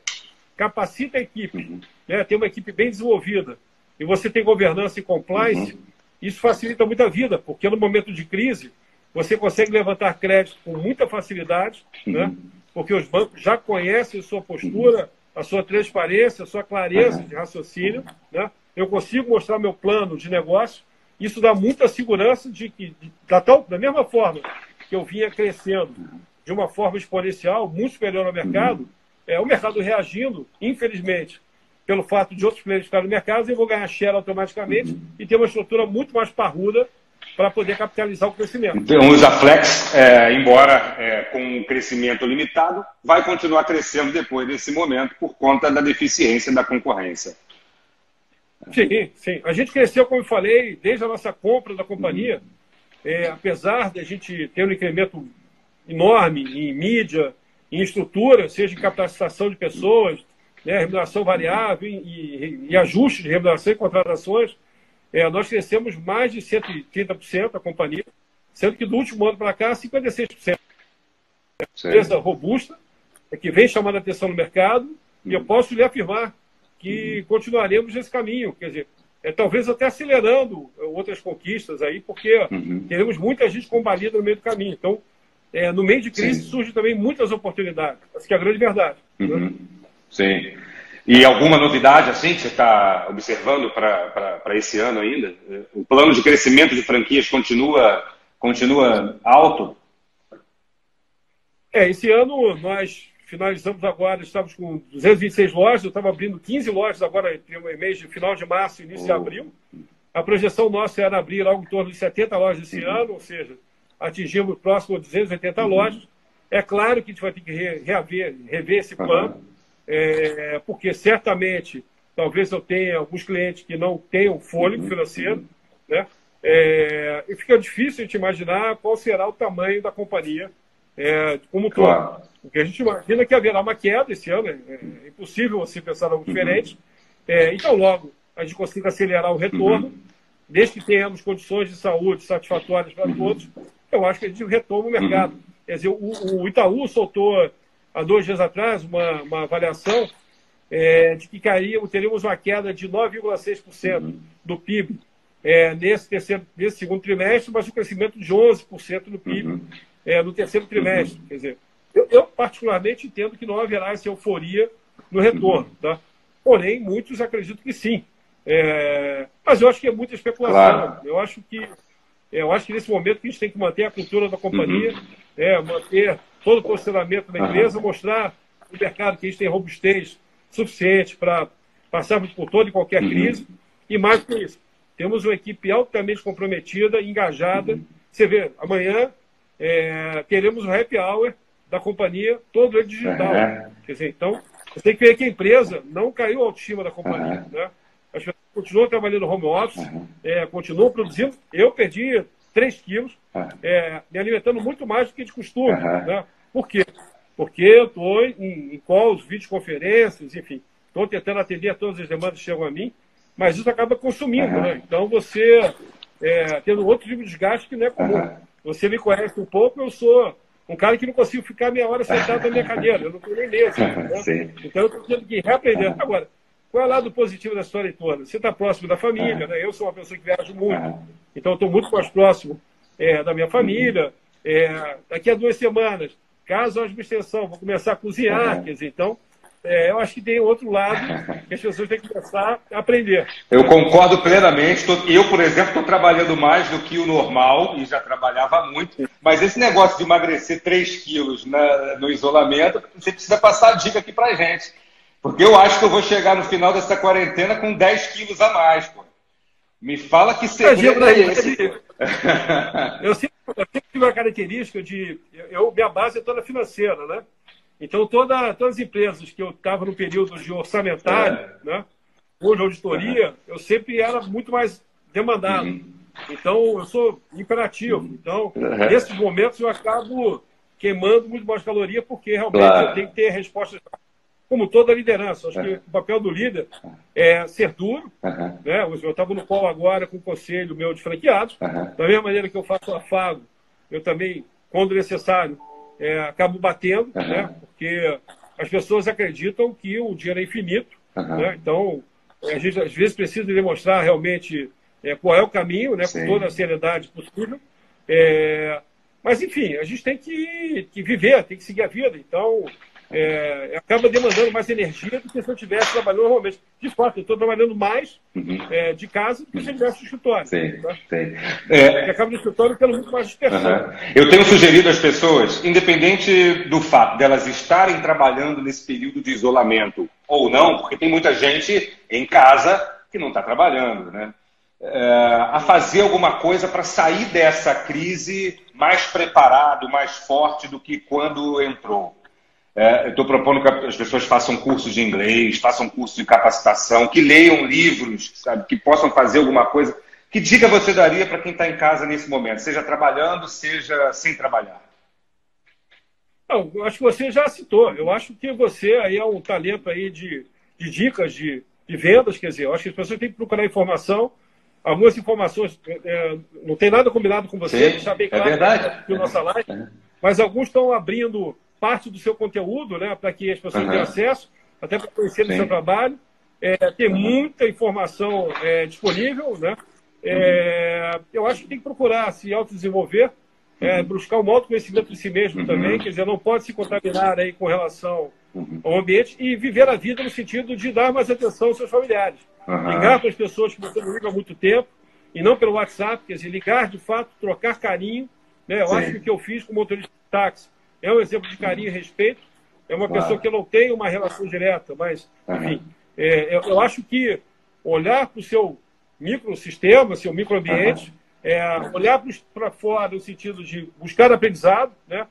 capacita a equipe, né, tem uma equipe bem desenvolvida, e você tem governança e compliance, isso facilita muito a vida, porque no momento de crise, você consegue levantar crédito com muita facilidade, né? Porque os bancos já conhecem a sua postura, a sua transparência, a sua clareza de raciocínio. Né? Eu consigo mostrar meu plano de negócio. Isso dá muita segurança de que, de, da, tal, da mesma forma que eu vinha crescendo de uma forma exponencial, muito superior ao mercado, é, o mercado reagindo, infelizmente, pelo fato de outros players ficarem no mercado, eu vou ganhar share automaticamente e ter uma estrutura muito mais parruda para poder capitalizar o crescimento. Então, o Zaflex, é, embora é, com um crescimento limitado, vai continuar crescendo depois desse momento por conta da deficiência da concorrência. Sim, sim. A gente cresceu, como eu falei, desde a nossa compra da companhia, é, apesar de a gente ter um incremento enorme em mídia, em estrutura, seja em capacitação de pessoas, né, remuneração variável e, e, e ajuste de remuneração e contratações, é, nós crescemos mais de 130% a companhia, sendo que do último ano para cá, 56%. É uma empresa robusta, é que vem chamando a atenção no mercado, e eu posso lhe afirmar que uhum. continuaremos nesse caminho. Quer dizer, é, talvez até acelerando outras conquistas aí, porque uhum. teremos muita gente combalida no meio do caminho. Então, é, no meio de crise Sim. surgem também muitas oportunidades. Essa que é a grande verdade. Uhum. Né? Sim. E alguma novidade assim que você está observando para esse ano ainda? O plano de crescimento de franquias continua, continua alto? É, esse ano nós finalizamos agora, estamos com 226 lojas, eu estava abrindo 15 lojas agora em mês de final de março e início de abril. A projeção nossa era abrir algo em torno de 70 lojas esse uhum. ano, ou seja, atingimos próximo de 280 uhum. lojas. É claro que a gente vai ter que rever, rever esse plano. Uhum é, porque certamente talvez eu tenha alguns clientes que não tenham fôlego uhum. financeiro, né? É, e fica difícil a gente imaginar qual será o tamanho da companhia é, como todo. Claro. Porque a gente imagina que haverá uma queda esse ano, é, é impossível você pensar algo uhum. diferente. É, então, logo, a gente consiga acelerar o retorno, uhum. desde que tenhamos condições de saúde satisfatórias para todos, eu acho que a gente retoma o mercado. Quer dizer, o, o Itaú soltou há dois dias atrás, uma, uma avaliação é, de que caía, teríamos uma queda de 9,6% uhum. do PIB é, nesse, terceiro, nesse segundo trimestre, mas um crescimento de 11% do PIB uhum. é, no terceiro trimestre. Uhum. Quer dizer, eu, eu, particularmente entendo que não haverá essa euforia no retorno. Uhum. Tá? Porém, muitos acreditam que sim. É, mas eu acho que é muita especulação. Claro. Eu acho que eu acho que nesse momento que a gente tem que manter a cultura da companhia, uhum. é, manter todo o posicionamento da empresa, mostrar no mercado que a gente tem robustez suficiente para passarmos por toda e qualquer uhum. crise. E mais que isso, temos uma equipe altamente comprometida, engajada. Uhum. Você vê, amanhã é, teremos o happy hour da companhia, todo ele digital. Uhum. Quer dizer, então, você tem que ver que a empresa não caiu a autoestima da companhia. Né? As pessoas continuam trabalhando home office, é, continuam produzindo. Eu perdi 3 quilos, é, me alimentando muito mais do que de costume. Né? Por quê? Porque eu estou em, em calls, videoconferências, enfim, estou tentando atender a todas as demandas que chegam a mim, mas isso acaba consumindo, uhum. né? Então você é, tendo outro tipo de desgaste que não é comum. Uhum. Você me conhece um pouco, eu sou um cara que não consigo ficar meia hora sentado na minha cadeira, eu não estou nem mesmo. Né? Então eu estou tendo que reaprender. Agora, qual é o lado positivo da história toda? Você está próximo da família, né? Eu sou uma pessoa que viaja muito, então eu estou muito mais próximo é, da minha família. É, daqui a duas semanas, caso haja uma extensão, vou começar a cozinhar. Uhum. Quer dizer, então, é, eu acho que tem outro lado que as pessoas têm que começar a aprender. Eu concordo plenamente. Eu, por exemplo, estou trabalhando mais do que o normal e já trabalhava muito. Mas esse negócio de emagrecer 3 quilos na, no isolamento, você precisa passar a dica aqui para gente. Porque eu acho que eu vou chegar no final dessa quarentena com 10 quilos a mais. Pô. Me fala que segredo é esse. Eu sempre, eu sempre tive uma característica de. Eu, minha base é toda financeira, né? Então, toda, todas as empresas que eu estava no período de orçamentário, é. né, ou de auditoria, uhum. eu sempre era muito mais demandado. Uhum. Então, eu sou imperativo. Uhum. Então, uhum. nesses momentos, eu acabo queimando muito mais caloria, porque realmente claro. eu tenho que ter respostas, como toda liderança. Acho que o papel do líder é ser duro. Né? Eu estava no colo agora com o conselho meu de franqueados. Da mesma maneira que eu faço afago, eu também, quando necessário, é, acabo batendo, uhum. né? porque as pessoas acreditam que o dinheiro é infinito. Uhum. Né? Então, a gente às vezes precisa demonstrar realmente é, qual é o caminho, né? com toda a seriedade possível. É, mas, enfim, a gente tem que, que viver, tem que seguir a vida. Então, é, acaba demandando mais energia do que se eu estivesse trabalhando normalmente. De fato, eu estou trabalhando mais uhum. é, de casa do que se eu estivesse no escritório. Sim, tá? sim. É... acaba no escritório tendo muito mais dispersão. Uhum. Eu tenho sugerido às pessoas, independente do fato delas estarem trabalhando nesse período de isolamento ou não, porque tem muita gente em casa que não está trabalhando, né? É, a fazer alguma coisa para sair dessa crise mais preparado, mais forte do que quando entrou. É, Estou propondo que as pessoas façam cursos de inglês, façam cursos de capacitação, que leiam livros, sabe, que possam fazer alguma coisa. Que dica você daria para quem está em casa nesse momento, seja trabalhando, seja sem trabalhar? Não, eu acho que você já citou. Eu acho que você aí é um talento aí de, de dicas de, de vendas, quer dizer, eu acho que as pessoas têm que procurar informação. Algumas informações é, não tem nada combinado com você, Sim, bem é claro é verdade. nossa live, é. mas alguns estão abrindo parte do seu conteúdo, né, para que as pessoas uhum. tenham acesso, até para conhecer o seu trabalho. É, tem uhum. muita informação é, disponível, né? É, uhum. eu acho que tem que procurar se autodesenvolver, é, uhum. buscar um autoconhecimento de si mesmo uhum. também, quer dizer, não pode se contaminar aí com relação uhum. ao ambiente e viver a vida no sentido de dar mais atenção aos seus familiares. Ligar para as pessoas que você não liga há muito tempo, e não pelo WhatsApp, quer dizer, ligar de fato, trocar carinho. Né? Eu Sim. acho que o que eu fiz com o motorista de táxi é um exemplo de carinho e respeito. É uma claro. pessoa que eu não tenho uma relação direta, mas, enfim, é, eu, eu, acho que olhar para o seu microsistema, seu microambiente, é, olhar para fora no sentido de buscar aprendizado, né?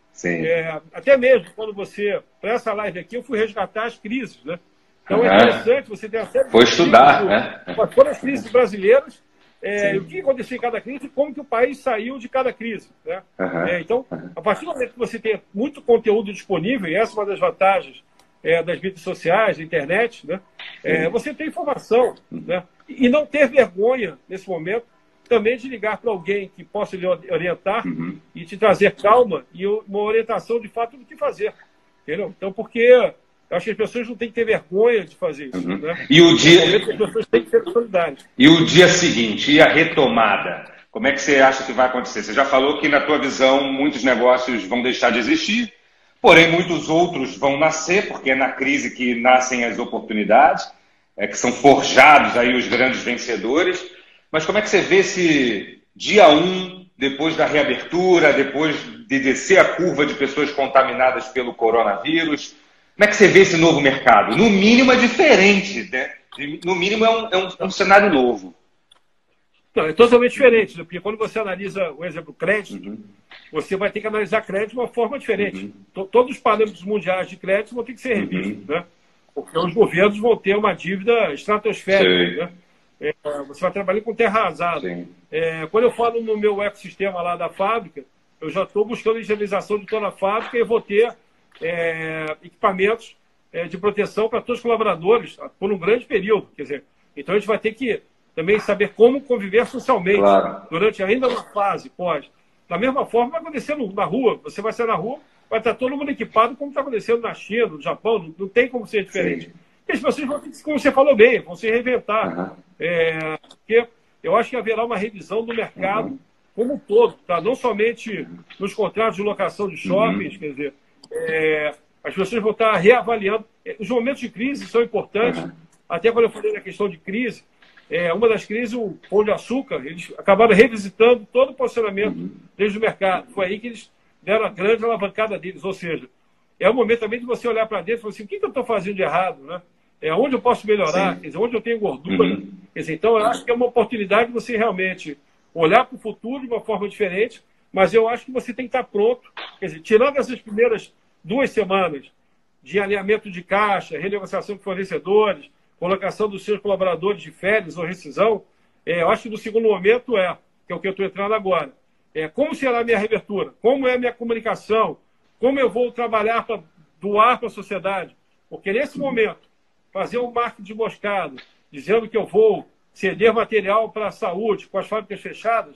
É, até mesmo quando você, para essa live aqui, eu fui resgatar as crises, né? Então uhum. é interessante você ter acesso. Foi estudar, né? Foram as crises brasileiras é, o que aconteceu em cada crise e como que o país saiu de cada crise. Né? Uhum. É, então, a partir do momento que você tem muito conteúdo disponível, e essa é uma das vantagens é, das mídias sociais, da internet, né? É, você tem informação. Né? E não ter vergonha, nesse momento, também de ligar para alguém que possa lhe orientar uhum. e te trazer calma e uma orientação de fato do que fazer. Entendeu? Então, porque eu acho que as pessoas não têm que ter vergonha de fazer isso. Uhum. Né? E o dia. As pessoas têm que ser solidárias. E o dia seguinte, e a retomada? Como é que você acha que vai acontecer? Você já falou que, na tua visão, muitos negócios vão deixar de existir, porém, muitos outros vão nascer, porque é na crise que nascem as oportunidades, é que são forjados aí os grandes vencedores. Mas como é que você vê esse dia 1, um, depois da reabertura, depois de descer a curva de pessoas contaminadas pelo coronavírus? Como é que você vê esse novo mercado? No mínimo é diferente, né? No mínimo é um, é um, um cenário novo. Não, é totalmente diferente, né? porque quando você analisa o exemplo crédito, uhum. você vai ter que analisar crédito de uma forma diferente. Uhum. Todos os parâmetros mundiais de crédito vão ter que ser revistos, uhum. né? porque os governos vão ter uma dívida estratosférica. Né? É, você vai trabalhar com terra arrasada. É, quando eu falo no meu ecossistema lá da fábrica, eu já estou buscando higienização de toda a fábrica e vou ter é, equipamentos é, de proteção para todos os colaboradores por um grande período. Quer dizer, então a gente vai ter que também saber como conviver socialmente claro. durante ainda uma fase pós. Da mesma forma, vai acontecer na rua. Você vai ser na rua, vai estar todo mundo equipado, como está acontecendo na China, no Japão, não, não tem como ser diferente. Sim. E as pessoas vão, como você falou bem, vão se reinventar. Uhum. É, porque eu acho que haverá uma revisão do mercado uhum. como um todo, tá? não somente nos contratos de locação de shoppings, uhum. quer dizer, é, as pessoas vão estar reavaliando. É, os momentos de crise são importantes, uhum. até quando eu falei na questão de crise, é, uma das crises, o Pão de Açúcar, eles acabaram revisitando todo o posicionamento uhum. desde o mercado. Foi aí que eles deram a grande alavancada deles, ou seja, é o momento também de você olhar para dentro e falar assim, o que, que eu estou fazendo de errado, né? É, onde eu posso melhorar, quer dizer, onde eu tenho gordura. Uhum. Quer dizer, então, eu acho que é uma oportunidade de você realmente olhar para o futuro de uma forma diferente, mas eu acho que você tem que estar pronto. Quer dizer, tirando essas primeiras duas semanas de alinhamento de caixa, renegociação com fornecedores, colocação dos seus colaboradores de férias ou rescisão, é, eu acho que no segundo momento é, que é o que eu estou entrando agora. É, como será a minha reabertura? Como é a minha comunicação? Como eu vou trabalhar para doar para a sociedade? Porque nesse momento, fazer um marketing de moscado, dizendo que eu vou ceder material para a saúde com as fábricas fechadas,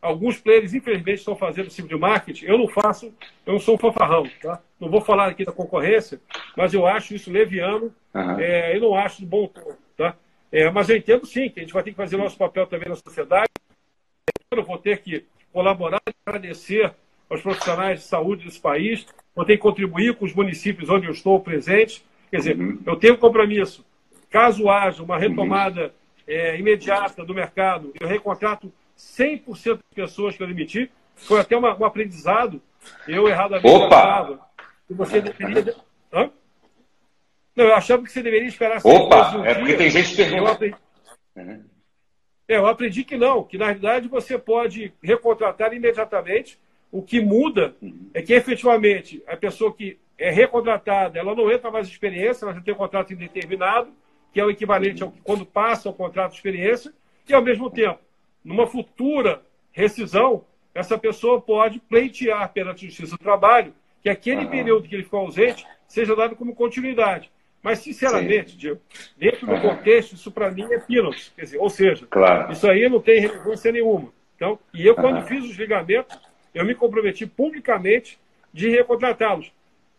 alguns players, infelizmente, estão fazendo esse tipo de marketing. Eu não faço, eu não sou um fanfarrão, tá? Não vou falar aqui da concorrência, mas eu acho isso leviano, uhum. é, eu não acho de bom tom, tá? É, mas eu entendo sim que a gente vai ter que fazer nosso papel também na sociedade. Eu vou ter que colaborar e agradecer aos profissionais de saúde desse país, vou ter que contribuir com os municípios onde eu estou presente. Quer dizer, uhum. eu tenho um compromisso. Caso haja uma retomada uhum. é, imediata do mercado, eu recontrato 100% das pessoas que eu demiti. Foi até uma, um aprendizado. Eu erradamente Opa! achava você deveria. Hã? Não, eu achava que você deveria esperar Opa! Um é porque tem gente que eu aprendi... Uhum. É, eu aprendi que não, que na realidade você pode recontratar imediatamente. O que muda uhum. é que efetivamente a pessoa que é recontratada, ela não entra mais em experiência, ela já tem um contrato indeterminado, que é o equivalente ao que quando passa o contrato de experiência, e ao mesmo tempo numa futura rescisão, essa pessoa pode pleitear perante a Justiça do Trabalho que aquele uhum. período que ele ficou ausente seja dado como continuidade. Mas, sinceramente, Diego, dentro do contexto, isso para mim é pênalti. Quer dizer, ou seja, claro. isso aí não tem relevância nenhuma. Então, e eu, quando fiz os ligamentos, eu me comprometi publicamente de recontratá-los.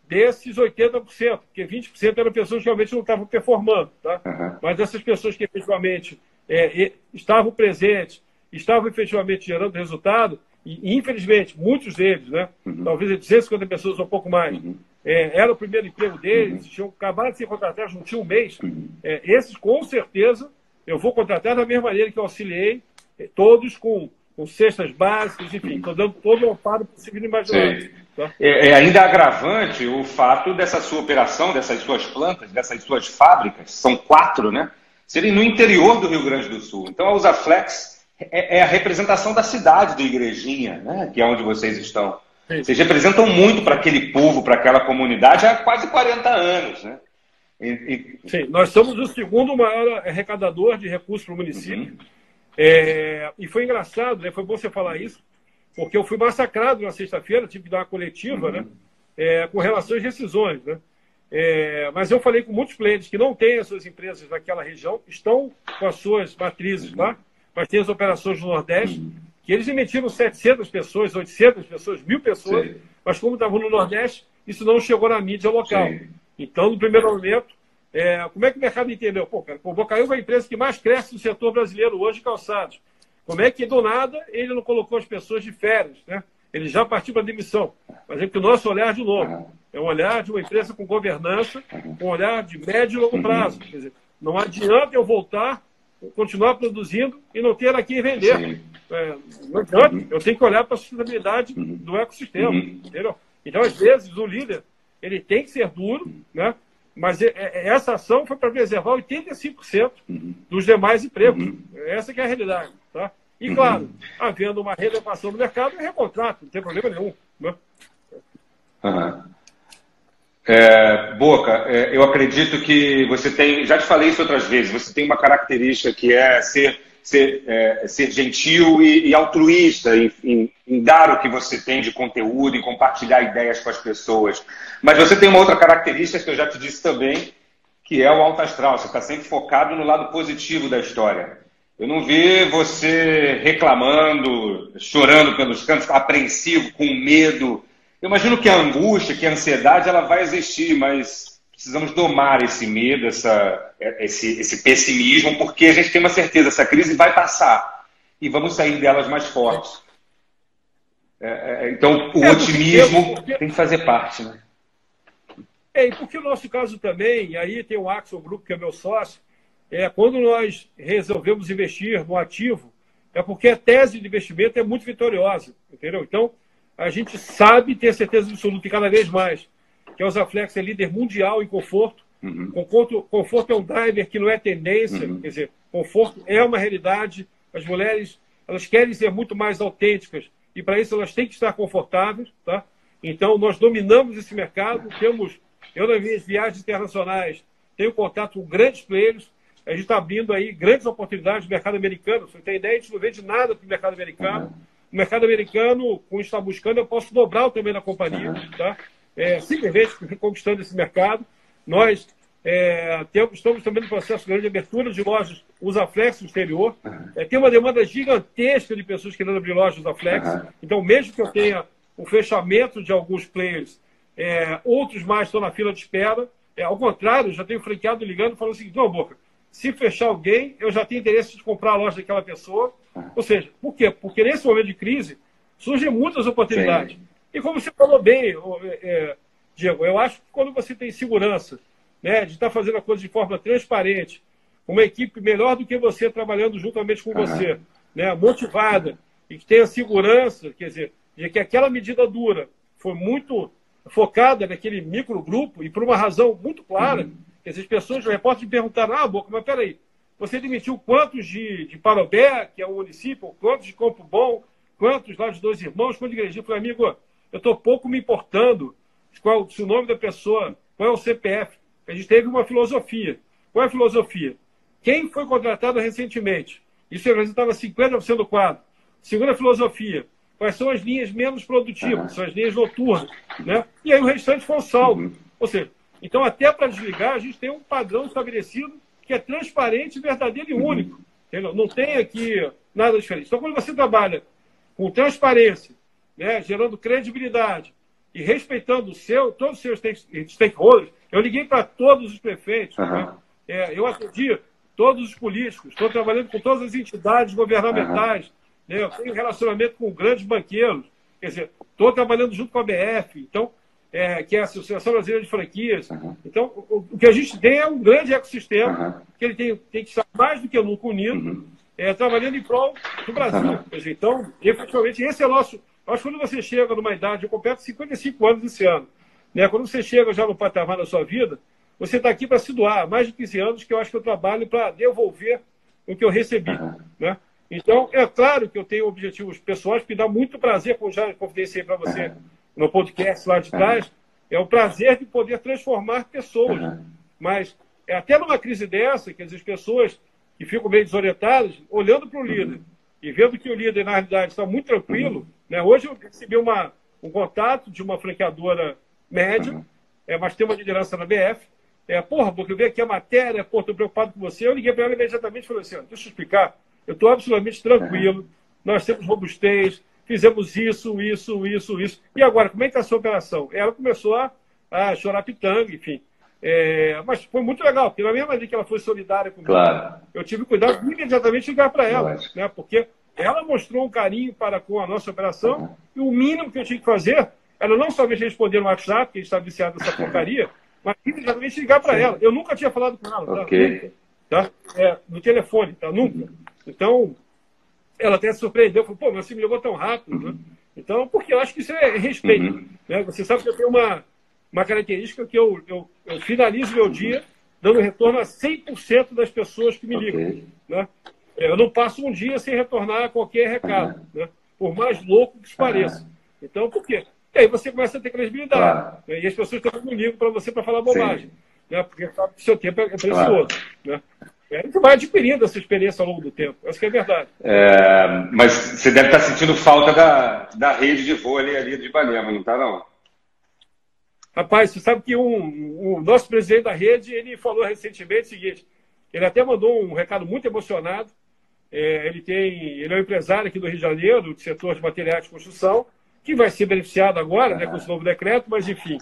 Desses 80%, porque 20% eram pessoas que realmente não estavam performando. Tá? Mas essas pessoas que efetivamente é, estavam presentes, estavam efetivamente gerando resultado, e infelizmente, muitos deles, né, uhum. talvez 250 pessoas ou um pouco mais, uhum. é, era o primeiro emprego deles, uhum. tinham acabado de ser contratados, não tinha um mês. Uhum. É, esses, com certeza, eu vou contratar da mesma maneira que eu auxiliei, é, todos com, com cestas básicas, enfim, estou dando todo o amparo possível e imaginável. Tá? É, é, ainda agravante o fato dessa sua operação, dessas suas plantas, dessas suas fábricas, são quatro, né? Serem no interior do Rio Grande do Sul. Então a Usaflex é, é, a representação da cidade de Igrejinha, né? que é onde vocês estão. Sim. Vocês representam muito para aquele povo, para aquela comunidade há quase 40 anos. Né? E, e... Sim, nós somos o segundo maior arrecadador de recursos para o município. Uhum. É, e foi engraçado, né? foi bom você falar isso, porque eu fui massacrado na sexta-feira, tive que dar uma coletiva né? uhum. né? É, com relação às rescisões. Né? É, mas eu falei com muitos clientes que não têm as suas empresas naquela região, estão com as suas matrizes lá. Mas tem as operações do Nordeste, que eles emitiram 700 pessoas, 800 pessoas, mil pessoas, Sim. mas como estavam no Nordeste, isso não chegou na mídia local. Sim. Então, no primeiro momento, é, como é que o mercado entendeu? Pô, cara, o Bocaiúva é a empresa que mais cresce no setor brasileiro hoje calçados. Como é que, do nada, ele não colocou as pessoas de férias, né? Ele já partiu para a demissão. Mas é que o nosso olhar, de novo, é um olhar de uma empresa com governança, um olhar de médio e longo prazo. Quer dizer, não adianta eu voltar continuar produzindo e não ter aqui vender. É, não adianta, uhum. eu tenho que olhar para a sustentabilidade uhum. do ecossistema. Uhum. Entendeu? Então, às vezes, o líder ele tem que ser duro, né? mas é, é, essa ação foi para preservar 85% uhum. dos demais empregos. Essa é a realidade. Tá? E, claro, havendo uma readequação do mercado, é recontrato, não tem problema nenhum. Né? Uhum. É, Boca, é, eu acredito que você tem, já te falei isso outras vezes, você tem uma característica que é ser, ser, é, ser gentil e, e altruísta em, em, em, dar o que você tem de conteúdo e compartilhar ideias com as pessoas. Mas você tem uma outra característica que eu já te disse também, que é o alto astral. Você está sempre focado no lado positivo da história. Eu não vi você reclamando, chorando pelos cantos, apreensivo, com medo eu imagino que a angústia, que a ansiedade, ela vai existir, mas precisamos domar esse medo, essa, esse, esse pessimismo, porque a gente tem uma certeza, essa crise vai passar e vamos sair delas mais fortes. É, é, então, o é, otimismo porque, tem que fazer parte, né? É, e porque o nosso caso também, aí tem o Axel Group, que é meu sócio, é, quando nós resolvemos investir no ativo, é porque a tese de investimento é muito vitoriosa, entendeu? Então, a gente sabe ter certeza absoluta e cada vez mais que a Usaflex é líder mundial em conforto. Uhum. Conforto, conforto é um driver que não é tendência, uhum. quer dizer, conforto é uma realidade. As mulheres elas querem ser muito mais autênticas e para isso elas têm que estar confortáveis, tá? Então nós dominamos esse mercado, temos eu nas minhas viagens internacionais tenho contato com grandes players, a gente está abrindo aí grandes oportunidades no mercado americano. Você tem ideia, a gente não vende nada para o mercado americano. Uhum. O mercado americano, com está buscando, eu posso dobrar tamanho da companhia, tá? É, simplesmente conquistando esse mercado. Nós é, temos, estamos também no processo grande de abertura de lojas Usaflex no exterior. É, tem uma demanda gigantesca de pessoas querendo abrir lojas Usaflex. Então, mesmo que eu tenha o fechamento de alguns players, é, outros mais estão na fila de espera. É, ao contrário, já tenho franqueado ligando falando o seguinte: não, Boca, se fechar alguém, eu já tenho interesse de comprar a loja daquela pessoa. Ou seja, por quê? Porque nesse momento de crise surgem muitas oportunidades. Sim. E como você falou bem, é, Diego, eu acho que quando você tem segurança, né, de estar fazendo a coisa de forma transparente, uma equipe melhor do que você trabalhando juntamente com uhum. você, né, motivada e que tenha segurança, quer dizer, de que aquela medida dura foi muito focada naquele microgrupo e por uma razão muito clara, uhum. que as pessoas, os repórteres perguntaram, ah, Boca, mas peraí, você demitiu quantos de, de Parobé, que é o município, quantos de Campo Bom, quantos lá de Dois Irmãos, quantos de Igrejinha? Eu falei, amigo, eu estou pouco me importando qual, se o nome da pessoa, qual é o CPF. A gente teve uma filosofia. Qual é a filosofia? Quem foi contratado recentemente? Isso representava 50% do quadro. Segunda filosofia. Quais são as linhas menos produtivas? São as linhas noturnas. Né? E aí o restante foi o saldo. Uhum. Ou seja, então até para desligar, a gente tem um padrão estabelecido que é transparente, verdadeiro e único. Entendeu? Não tem aqui nada diferente. Então, quando você trabalha com transparência, né, gerando credibilidade, e respeitando o seu, todos os seus stakeholders, eu liguei para todos os prefeitos, uhum. né? é, eu atendi todos os políticos, estou trabalhando com todas as entidades governamentais, uhum. né? eu tenho relacionamento com grandes banqueiros, quer dizer, estou trabalhando junto com a BF, então, é, que é a Associação Brasileira de Franquias. Uhum. Então, o, o, que a gente tem é um grande ecossistema, que ele tem, tem que estar mais do que nunca unido, uhum. é, trabalhando em prol do Brasil. Então, efetivamente, esse é o nosso Acho que quando você chega numa idade, eu completo 55 anos esse ano, né? quando você chega já no patamar da sua vida, você está aqui para se doar. Mais de 15 anos que eu acho que eu trabalho para devolver o que eu recebi. Né? Então, é claro que eu tenho objetivos pessoais que dá muito prazer, como já confidenciei para você no podcast lá de trás, é o prazer de poder transformar pessoas. Mas é até numa crise dessa, que as pessoas que ficam meio desorientadas, olhando para o líder e vendo que o líder, na realidade, está muito tranquilo, né? Hoje eu recebi uma, um contato de uma franqueadora média, uhum. é, mas tem uma liderança na BF. É, porra, porque eu vi aqui a matéria, estou preocupado com você. Eu liguei para ela imediatamente e falei assim: deixa eu explicar. Eu estou absolutamente tranquilo, uhum. nós temos robustez, fizemos isso, isso, isso, isso. E agora, como é que está a sua operação? Ela começou a, a chorar pitanga, enfim. É, mas foi muito legal, porque na mesma vez que ela foi solidária comigo, claro. eu tive cuidado de imediatamente ligar para ela, né? porque ela mostrou um carinho para com a nossa operação uhum. e o mínimo que eu tinha que fazer era não somente responder no WhatsApp, que a gente está viciado nessa porcaria, mas imediatamente ligar para ela. Eu nunca tinha falado com ela, tá? okay. tá? É, no telefone, tá? Nunca. Então, ela até se surpreendeu, falou, pô, mas você me ligou tão rápido, né? Então, porque eu acho que isso é respeito. Uhum. Né? Você sabe que eu tenho uma, uma característica que eu, eu, eu finalizo meu dia dando retorno a 100% das pessoas que me ligam. Okay. Né? É, eu não passo um dia sem retornar qualquer recado, né? por mais louco que isso pareça. Então, por quê? E aí você começa a ter credibilidade. Né? E as pessoas estão comigo para você para falar bobagem. Né? Porque sabe que seu tempo é precioso. Claro. Né? A gente vai adquirindo essa experiência ao longo do tempo. Acho que é verdade. É, mas você deve estar sentindo falta da, da rede de vôlei ali de Ipanema, não está não? Rapaz, você sabe que um, o nosso presidente da rede, ele falou recentemente o seguinte, ele até mandou um recado muito emocionado, é, ele, tem, ele é um empresário aqui do Rio de Janeiro, do setor de materiais de construção, que vai ser beneficiado agora né, com esse novo decreto, mas enfim,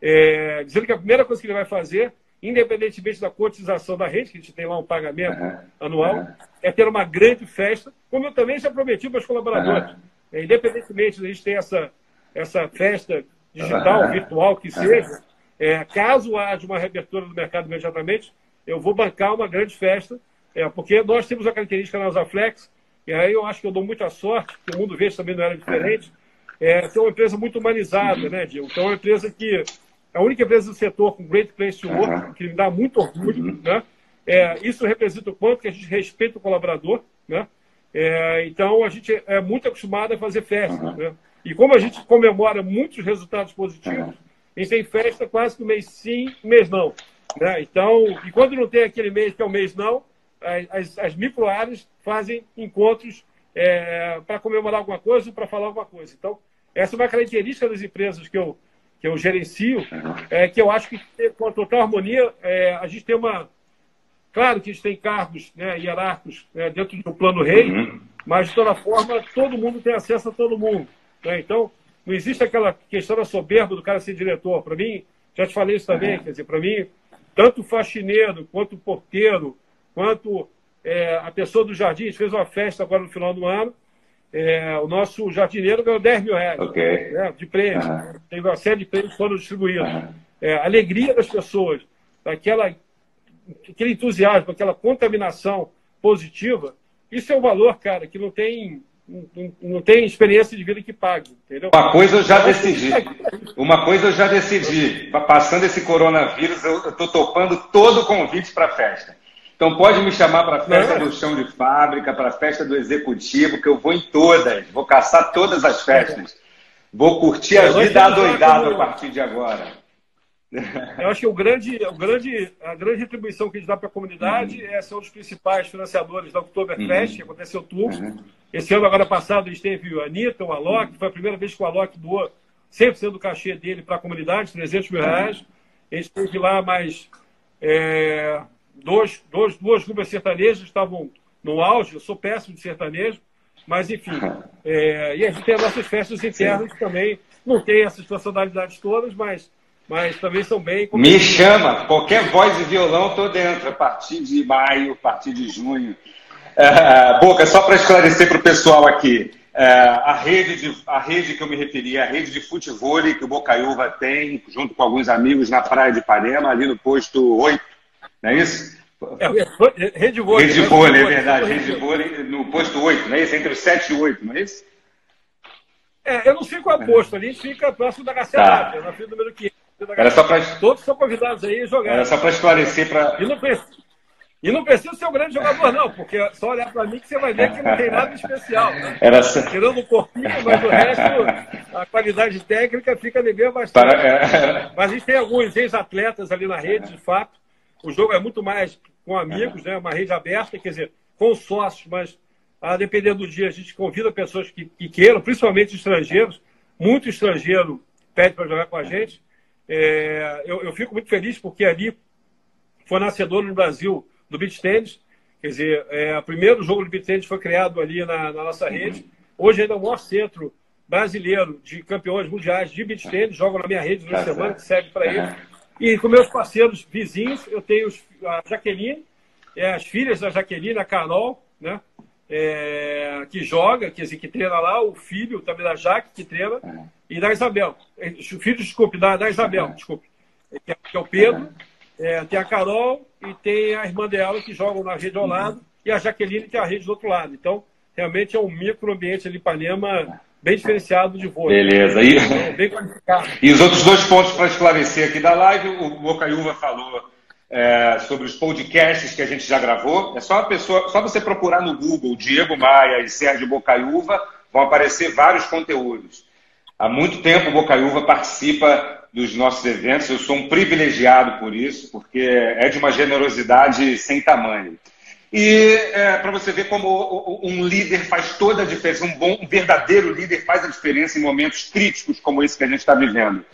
é, dizendo que a primeira coisa que ele vai fazer, independentemente da cotização da rede, que a gente tem lá um pagamento uhum. anual, uhum. é ter uma grande festa, como eu também já prometi para os colaboradores. Uhum. é, independentemente de a gente ter essa, essa festa digital, virtual, que seja, é, caso haja uma reabertura do mercado imediatamente, eu vou bancar uma grande festa, é, porque nós temos a característica na Usaflex, e aí eu acho que eu dou muita sorte, que o mundo verde também não era diferente, é, ser uma empresa muito humanizada, né, Diego? Então é uma empresa que, a única empresa do setor com Great Place to Work, que me dá muito orgulho, né? É, isso representa o quanto que a gente respeita o colaborador, né? É, então a gente é muito acostumado a fazer festa, né? E como a gente comemora muitos resultados positivos, a gente tem festa quase que mês sim, mês não. Né? Então, e quando não tem aquele mês que é o mês não, as, as microáreas fazem encontros é, para comemorar alguma coisa, para falar alguma coisa. Então, essa é uma característica das empresas que eu, que eu gerencio, é, que eu acho que com a total harmonia, é, a gente tem uma. Claro que a gente tem cargos né, hierárquicos né, dentro do plano rei, uhum. mas de toda forma, todo mundo tem acesso a todo mundo. Né? Então, não existe aquela questão da soberba do cara ser diretor. Para mim, já te falei isso também, quer dizer, para mim, tanto o faxineiro, quanto o porteiro, quanto é, a pessoa do jardim, a gente fez uma festa agora no final do ano, é, o nosso jardineiro ganhou 10 mil reais okay. né, de prêmio. Uhum. Teve uma série de prêmios que foram distribuídos. Uhum. É, a alegria das pessoas, aquela, aquele entusiasmo, aquela contaminação positiva, isso é um valor, cara, que não tem não, não tem experiência de vida que pague, entendeu? Uma coisa eu já decidi. Uma coisa eu já decidi. Passando esse coronavírus, eu estou topando todo o convite para a festa. Então pode me chamar para a festa do chão de fábrica, para a festa do executivo, que eu vou em todas. Vou caçar todas as festas. Vou curtir a vida adoidada a partir de agora. Eu acho que o grande, o grande, a grande retribuição que a gente dá para a comunidade uhum. é ser um dos principais financiadores da Oktoberfest, uhum. que aconteceu tudo. Uhum. Esse ano, agora passado, a gente teve a Anitta, o Alok, uhum. foi a primeira vez que o Alok doou 100% do cachê dele para a comunidade, 300 mil reais. A gente teve lá mais é, dois, dois, duas grupos sertanejas estavam no auge. Eu sou péssimo de sertanejo, mas enfim. É, e a gente tem as nossas festas internas que também não tem essas personalidades todas, mas mas também são bem. Me chama, qualquer voz de violão estou dentro, a partir de maio, a partir de junho. É, Boca, só para esclarecer para o pessoal aqui, é, a, rede de, a rede que eu me referi, a rede de futebol que o Bocaiúva tem, junto com alguns amigos na praia de Ipanema, ali no posto 8, não é isso? É, rede vôlei. Rede vôlei, é verdade, rede vôlei no posto 8, não é isso? Entre o 7 e 8, não é isso? É, eu não sei qual é o posto, ali a gente fica próximo da Garcia tá. na fila número 500. Era só pra... Todos são convidados aí a jogar. Era só para esclarecer. Pra... E, não precisa, e não precisa ser um grande jogador, não, porque é só olhar para mim que você vai ver que não tem nada especial. Né? Era só... Tirando o corpinho, mas o resto, a qualidade técnica fica devendo bastante. Para... É. Mas a gente tem alguns ex-atletas ali na rede, de fato. O jogo é muito mais com amigos, né? uma rede aberta, quer dizer, com sócios, mas a depender do dia a gente convida pessoas que, que queiram, principalmente estrangeiros. Muito estrangeiro pede para jogar com a gente. É, eu, eu, fico muito feliz porque ali foi nascedor no Brasil do beach tennis. Quer dizer, é, o primeiro jogo de beach tennis foi criado ali na, na nossa rede. Hoje ainda é o maior centro brasileiro de campeões mundiais de beach tennis. Jogam na minha rede na semana, que serve para eles. E com meus parceiros vizinhos, eu tenho a Jaqueline, é, as filhas da Jaqueline, a Carol, né? É, que joga, quer dizer, que treina lá, o filho também da Jaque, que treina e da Isabel. É, filho, desculpe, da, da Isabel, desculpe. Que é, que é o Pedro, é, tem a Carol e tem a irmã dela que jogam na rede ao lado, e a Jaqueline, que é a rede do outro lado. Então, realmente é um microambiente ali Ipanema bem diferenciado de vôlei. Beleza. E, bem e os outros dois pontos para esclarecer aqui da live, o Bocaiúva falou é, sobre os podcasts que a gente já gravou. É só a pessoa, só você procurar no Google Diego Maia e Sérgio Bocaiúva, vão aparecer vários conteúdos. Há muito tempo o Bocaiúva participa dos nossos eventos. Eu sou um privilegiado por isso, porque é de uma generosidade sem tamanho. E é, para você ver como um líder faz toda a diferença, um bom, um verdadeiro líder faz a diferença em momentos críticos como esse que a gente está vivendo.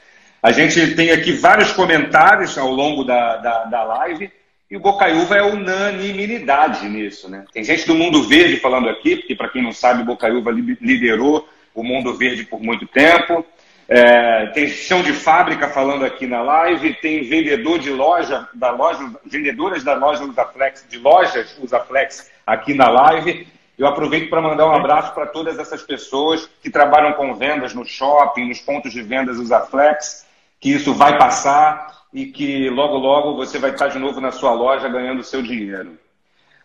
A gente tem aqui vários comentários ao longo da, da, da live e o Bocaiúva é unanimidade nisso. Né? Tem gente do Mundo Verde falando aqui, porque para quem não sabe, o Bocaiúva liderou o Mundo Verde por muito tempo. É, tem chão de fábrica falando aqui na live, tem vendedor de loja, da loja, vendedoras da loja Usaflex, de lojas Usaflex aqui na live. Eu aproveito para mandar um abraço para todas essas pessoas que trabalham com vendas no shopping, nos pontos de vendas Usaflex, que isso vai passar e que logo, logo você vai estar de novo na sua loja ganhando seu dinheiro.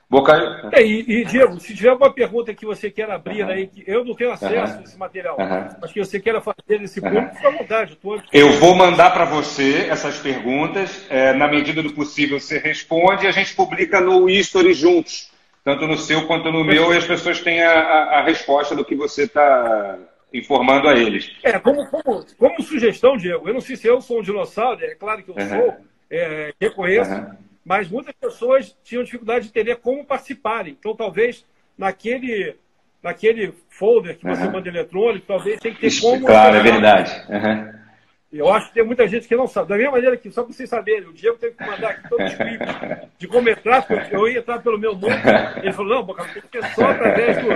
Boca... É, e, e, Diego, se tiver alguma pergunta que você quer abrir uhum. aí, que eu não tenho acesso uhum. a esse material, uhum. mas que você queira fazer nesse público, fica à vontade. Tô... Eu vou mandar para você essas perguntas. É, na medida do possível, você responde e a gente publica no History juntos, tanto no seu quanto no meu, e as pessoas têm a, a, a resposta do que você está informando a eles. É, como, como, como, sugestão, Diego, eu não sei se eu sou um dinossauro, é claro que eu sou, é, reconheço mas muitas pessoas tinham dificuldade de entender como participarem. Então, talvez naquele, naquele folder que você uhum. manda eletrônico, talvez tenha que ter Isso, como. Claro, é verdade. Uhum. Eu acho que tem muita gente que não sabe. Da mesma maneira que, só para vocês saberem, o Diego teve que mandar aqui todo o script de como entrar, porque eu ia entrar pelo meu nome. Ele falou: não, Boca, tem que ser só através do,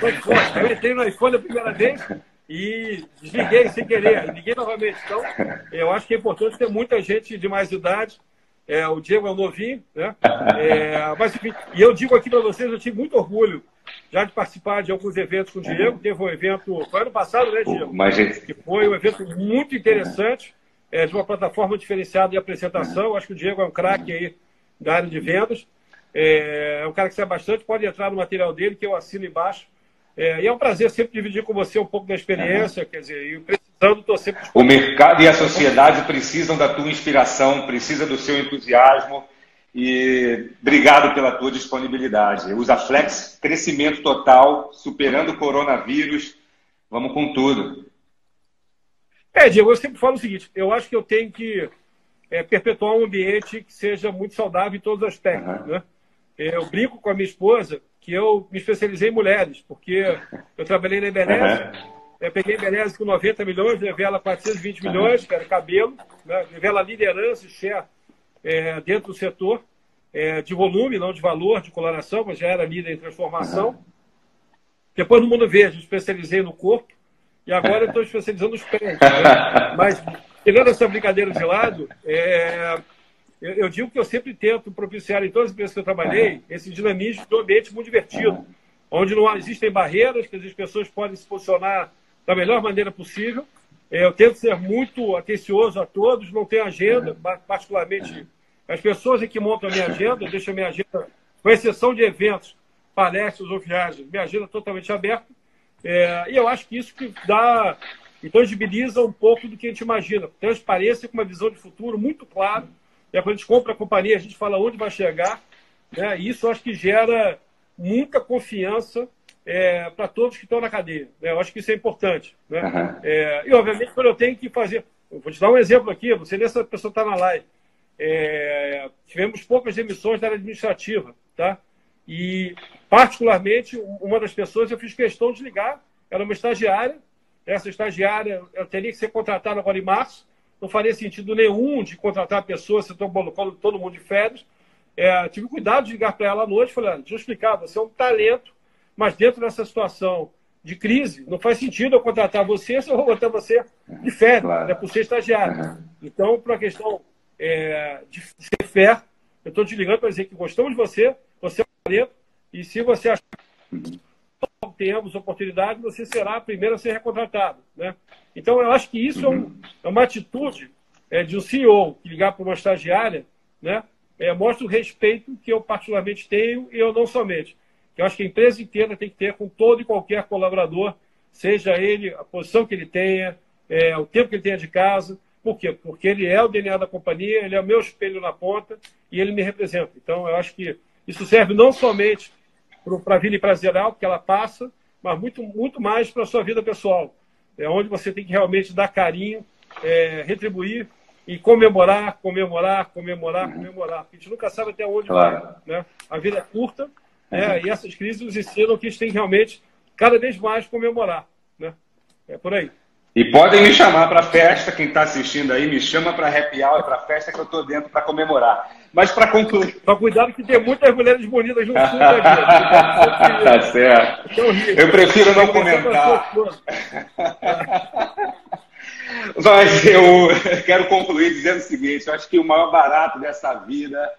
do iPhone. Eu entrei no iPhone a primeira vez e desliguei sem querer, liguei novamente. Então, eu acho que é importante ter muita gente de mais idade é, o Diego é um novinho, né? É, mas, enfim, e eu digo aqui para vocês, eu tive muito orgulho já de participar de alguns eventos com o Diego. Teve um evento, foi ano passado, né, Diego? Mas... Que foi um evento muito interessante, é, de uma plataforma diferenciada de apresentação. Acho que o Diego é um craque aí da área de vendas. É, é um cara que sabe bastante, pode entrar no material dele, que eu assino embaixo. É, e é um prazer sempre dividir com você um pouco da experiência, quer dizer, e precisando, estou sempre. O mercado e a sociedade precisam da tua inspiração, precisa do seu entusiasmo e obrigado pela tua disponibilidade. Usa Flex, crescimento total, superando o coronavírus, vamos com tudo. É, Diego, eu sempre falo o seguinte: eu acho que eu tenho que é, perpetuar um ambiente que seja muito saudável em todos os aspectos. Uhum. Né? Eu brinco com a minha esposa que eu me especializei em mulheres, porque eu trabalhei na Ebenezer, uhum. Eu peguei Ebenezer com 90 milhões, levei ela 420 uhum. milhões, que era cabelo, né? liderança e share é, dentro do setor, é, de volume, não de valor, de coloração, mas já era líder em transformação. Depois no Mundo Verde, especializei no corpo, e agora estou especializando nos pés. Né? Mas, tirando essa brincadeira de lado, é, eu, eu, digo que eu sempre tento propiciar em todas as empresas que eu trabalhei esse dinamismo de um ambiente muito divertido, onde não existem barreiras, que as pessoas podem se posicionar da melhor maneira possível. É, eu tento ser muito atencioso a todos, não tenho agenda, particularmente as pessoas que montam a minha agenda, deixam a minha agenda, com exceção de eventos, palestras ou viagens, minha agenda é totalmente aberta. É, e eu acho que isso que dá, tangibiliza um pouco do que a gente imagina. Transparência com uma visão de futuro muito clara e quando a gente compra a companhia, a gente fala onde vai chegar. Né? E isso acho que gera muita confiança é, para todos que estão na cadeia. Né? Eu acho que isso é importante. Né? Uhum. É, e, obviamente, quando eu tenho que fazer. Eu vou te dar um exemplo aqui, você vê se a pessoa está na live. É, tivemos poucas demissões da área administrativa. Tá? E, particularmente, uma das pessoas eu fiz questão de ligar, era uma estagiária. Essa estagiária eu teria que ser contratada agora em março não faria sentido nenhum de contratar pessoas, se estão colocando todo mundo de férias. É, tive cuidado de ligar para ela à noite falei, deixa eu explicar, você é um talento, mas dentro dessa situação de crise, não faz sentido eu contratar você se eu vou botar você de férias, claro. né, por ser estagiário. Uhum. Então, para a questão é, de ser fé, eu estou te ligando para dizer que gostamos de você, você é um talento, e se você achar que tenhamos oportunidade, você será a primeira a ser recontratado. Né? Então, eu acho que isso uhum. é, um, é, uma atitude é, de um CEO que ligar para uma estagiária, né? É, mostra o respeito que eu particularmente tenho e eu não somente. Que eu acho que a empresa inteira tem que ter com todo e qualquer colaborador, seja ele a posição que ele tenha, é, o tempo que ele tenha de casa. Por quê? Porque ele é o DNA da companhia, ele é o meu espelho na ponta e ele me representa. Então, eu acho que isso serve não somente para a vida empresarial, porque ela passa, mas muito, muito mais para a sua vida pessoal. É onde você tem que realmente dar carinho, é, retribuir e comemorar, comemorar, comemorar, comemorar. A gente nunca sabe até onde claro. vai. Né? A vida é curta uhum. e essas crises nos ensinam que a gente tem que realmente cada vez mais comemorar. Né? É por aí. E podem me chamar para festa, quem está assistindo aí, me chama para happy hour, para festa que eu estou dentro para comemorar. Mas para concluir. Só cuidado que tem muitas mulheres bonitas no sul aqui. tá certo. Eu prefiro não comentar. Mas eu quero concluir dizendo o seguinte: eu acho que o maior barato dessa vida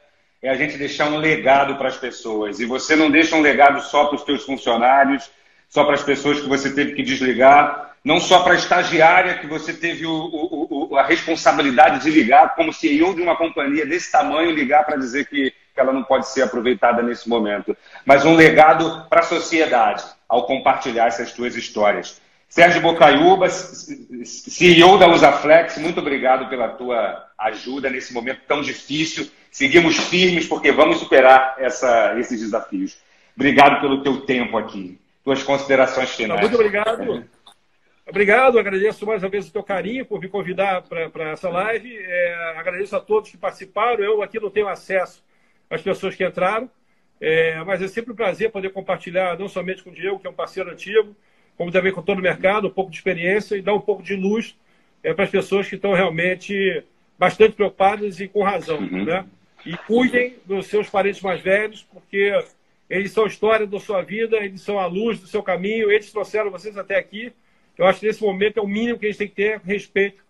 é a gente deixar um legado para as pessoas. E você não deixa um legado só para os seus funcionários, só para as pessoas que você teve que desligar, não só para a estagiária que você teve o, o, o, a responsabilidade de ligar, como CEO de uma companhia desse tamanho, ligar para dizer que, que ela não pode ser aproveitada nesse momento, mas um legado para a sociedade ao compartilhar essas tuas histórias. Sérgio Bocaiúba, CEO da Usaflex, muito obrigado pela tua ajuda nesse momento tão difícil. Seguimos firmes porque vamos superar essa, esses desafios. Obrigado pelo teu tempo aqui. Tuas considerações finais. Muito obrigado. Obrigado, agradeço mais uma vez o teu carinho por me convidar para essa live. É, agradeço a todos que participaram. Eu aqui não tenho acesso às pessoas que entraram, é, mas é sempre um prazer poder compartilhar, não somente com o Diego, que é um parceiro antigo, como também com todo o mercado, um pouco de experiência e dar um pouco de luz é, para as pessoas que estão realmente bastante preocupadas e com razão. Uhum. Né? E cuidem dos seus parentes mais velhos, porque eles são a história da sua vida, eles são a luz do seu caminho, eles trouxeram vocês até aqui. Eu acho que nesse momento é o mínimo que a gente tem que ter respeito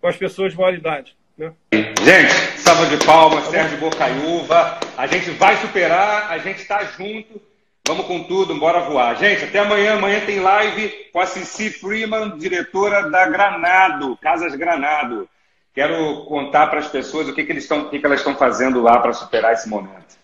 com as pessoas de maior idade. Né? Gente, salva de palmas, Sérgio Bocaiúva. A gente vai superar, a gente está junto. Vamos com tudo, bora voar. Gente, até amanhã. Amanhã tem live com a Cici Freeman, diretora da Granado, Casas Granado. Quero contar para as pessoas o que, que, eles estão, o que, que elas estão fazendo lá para superar esse momento.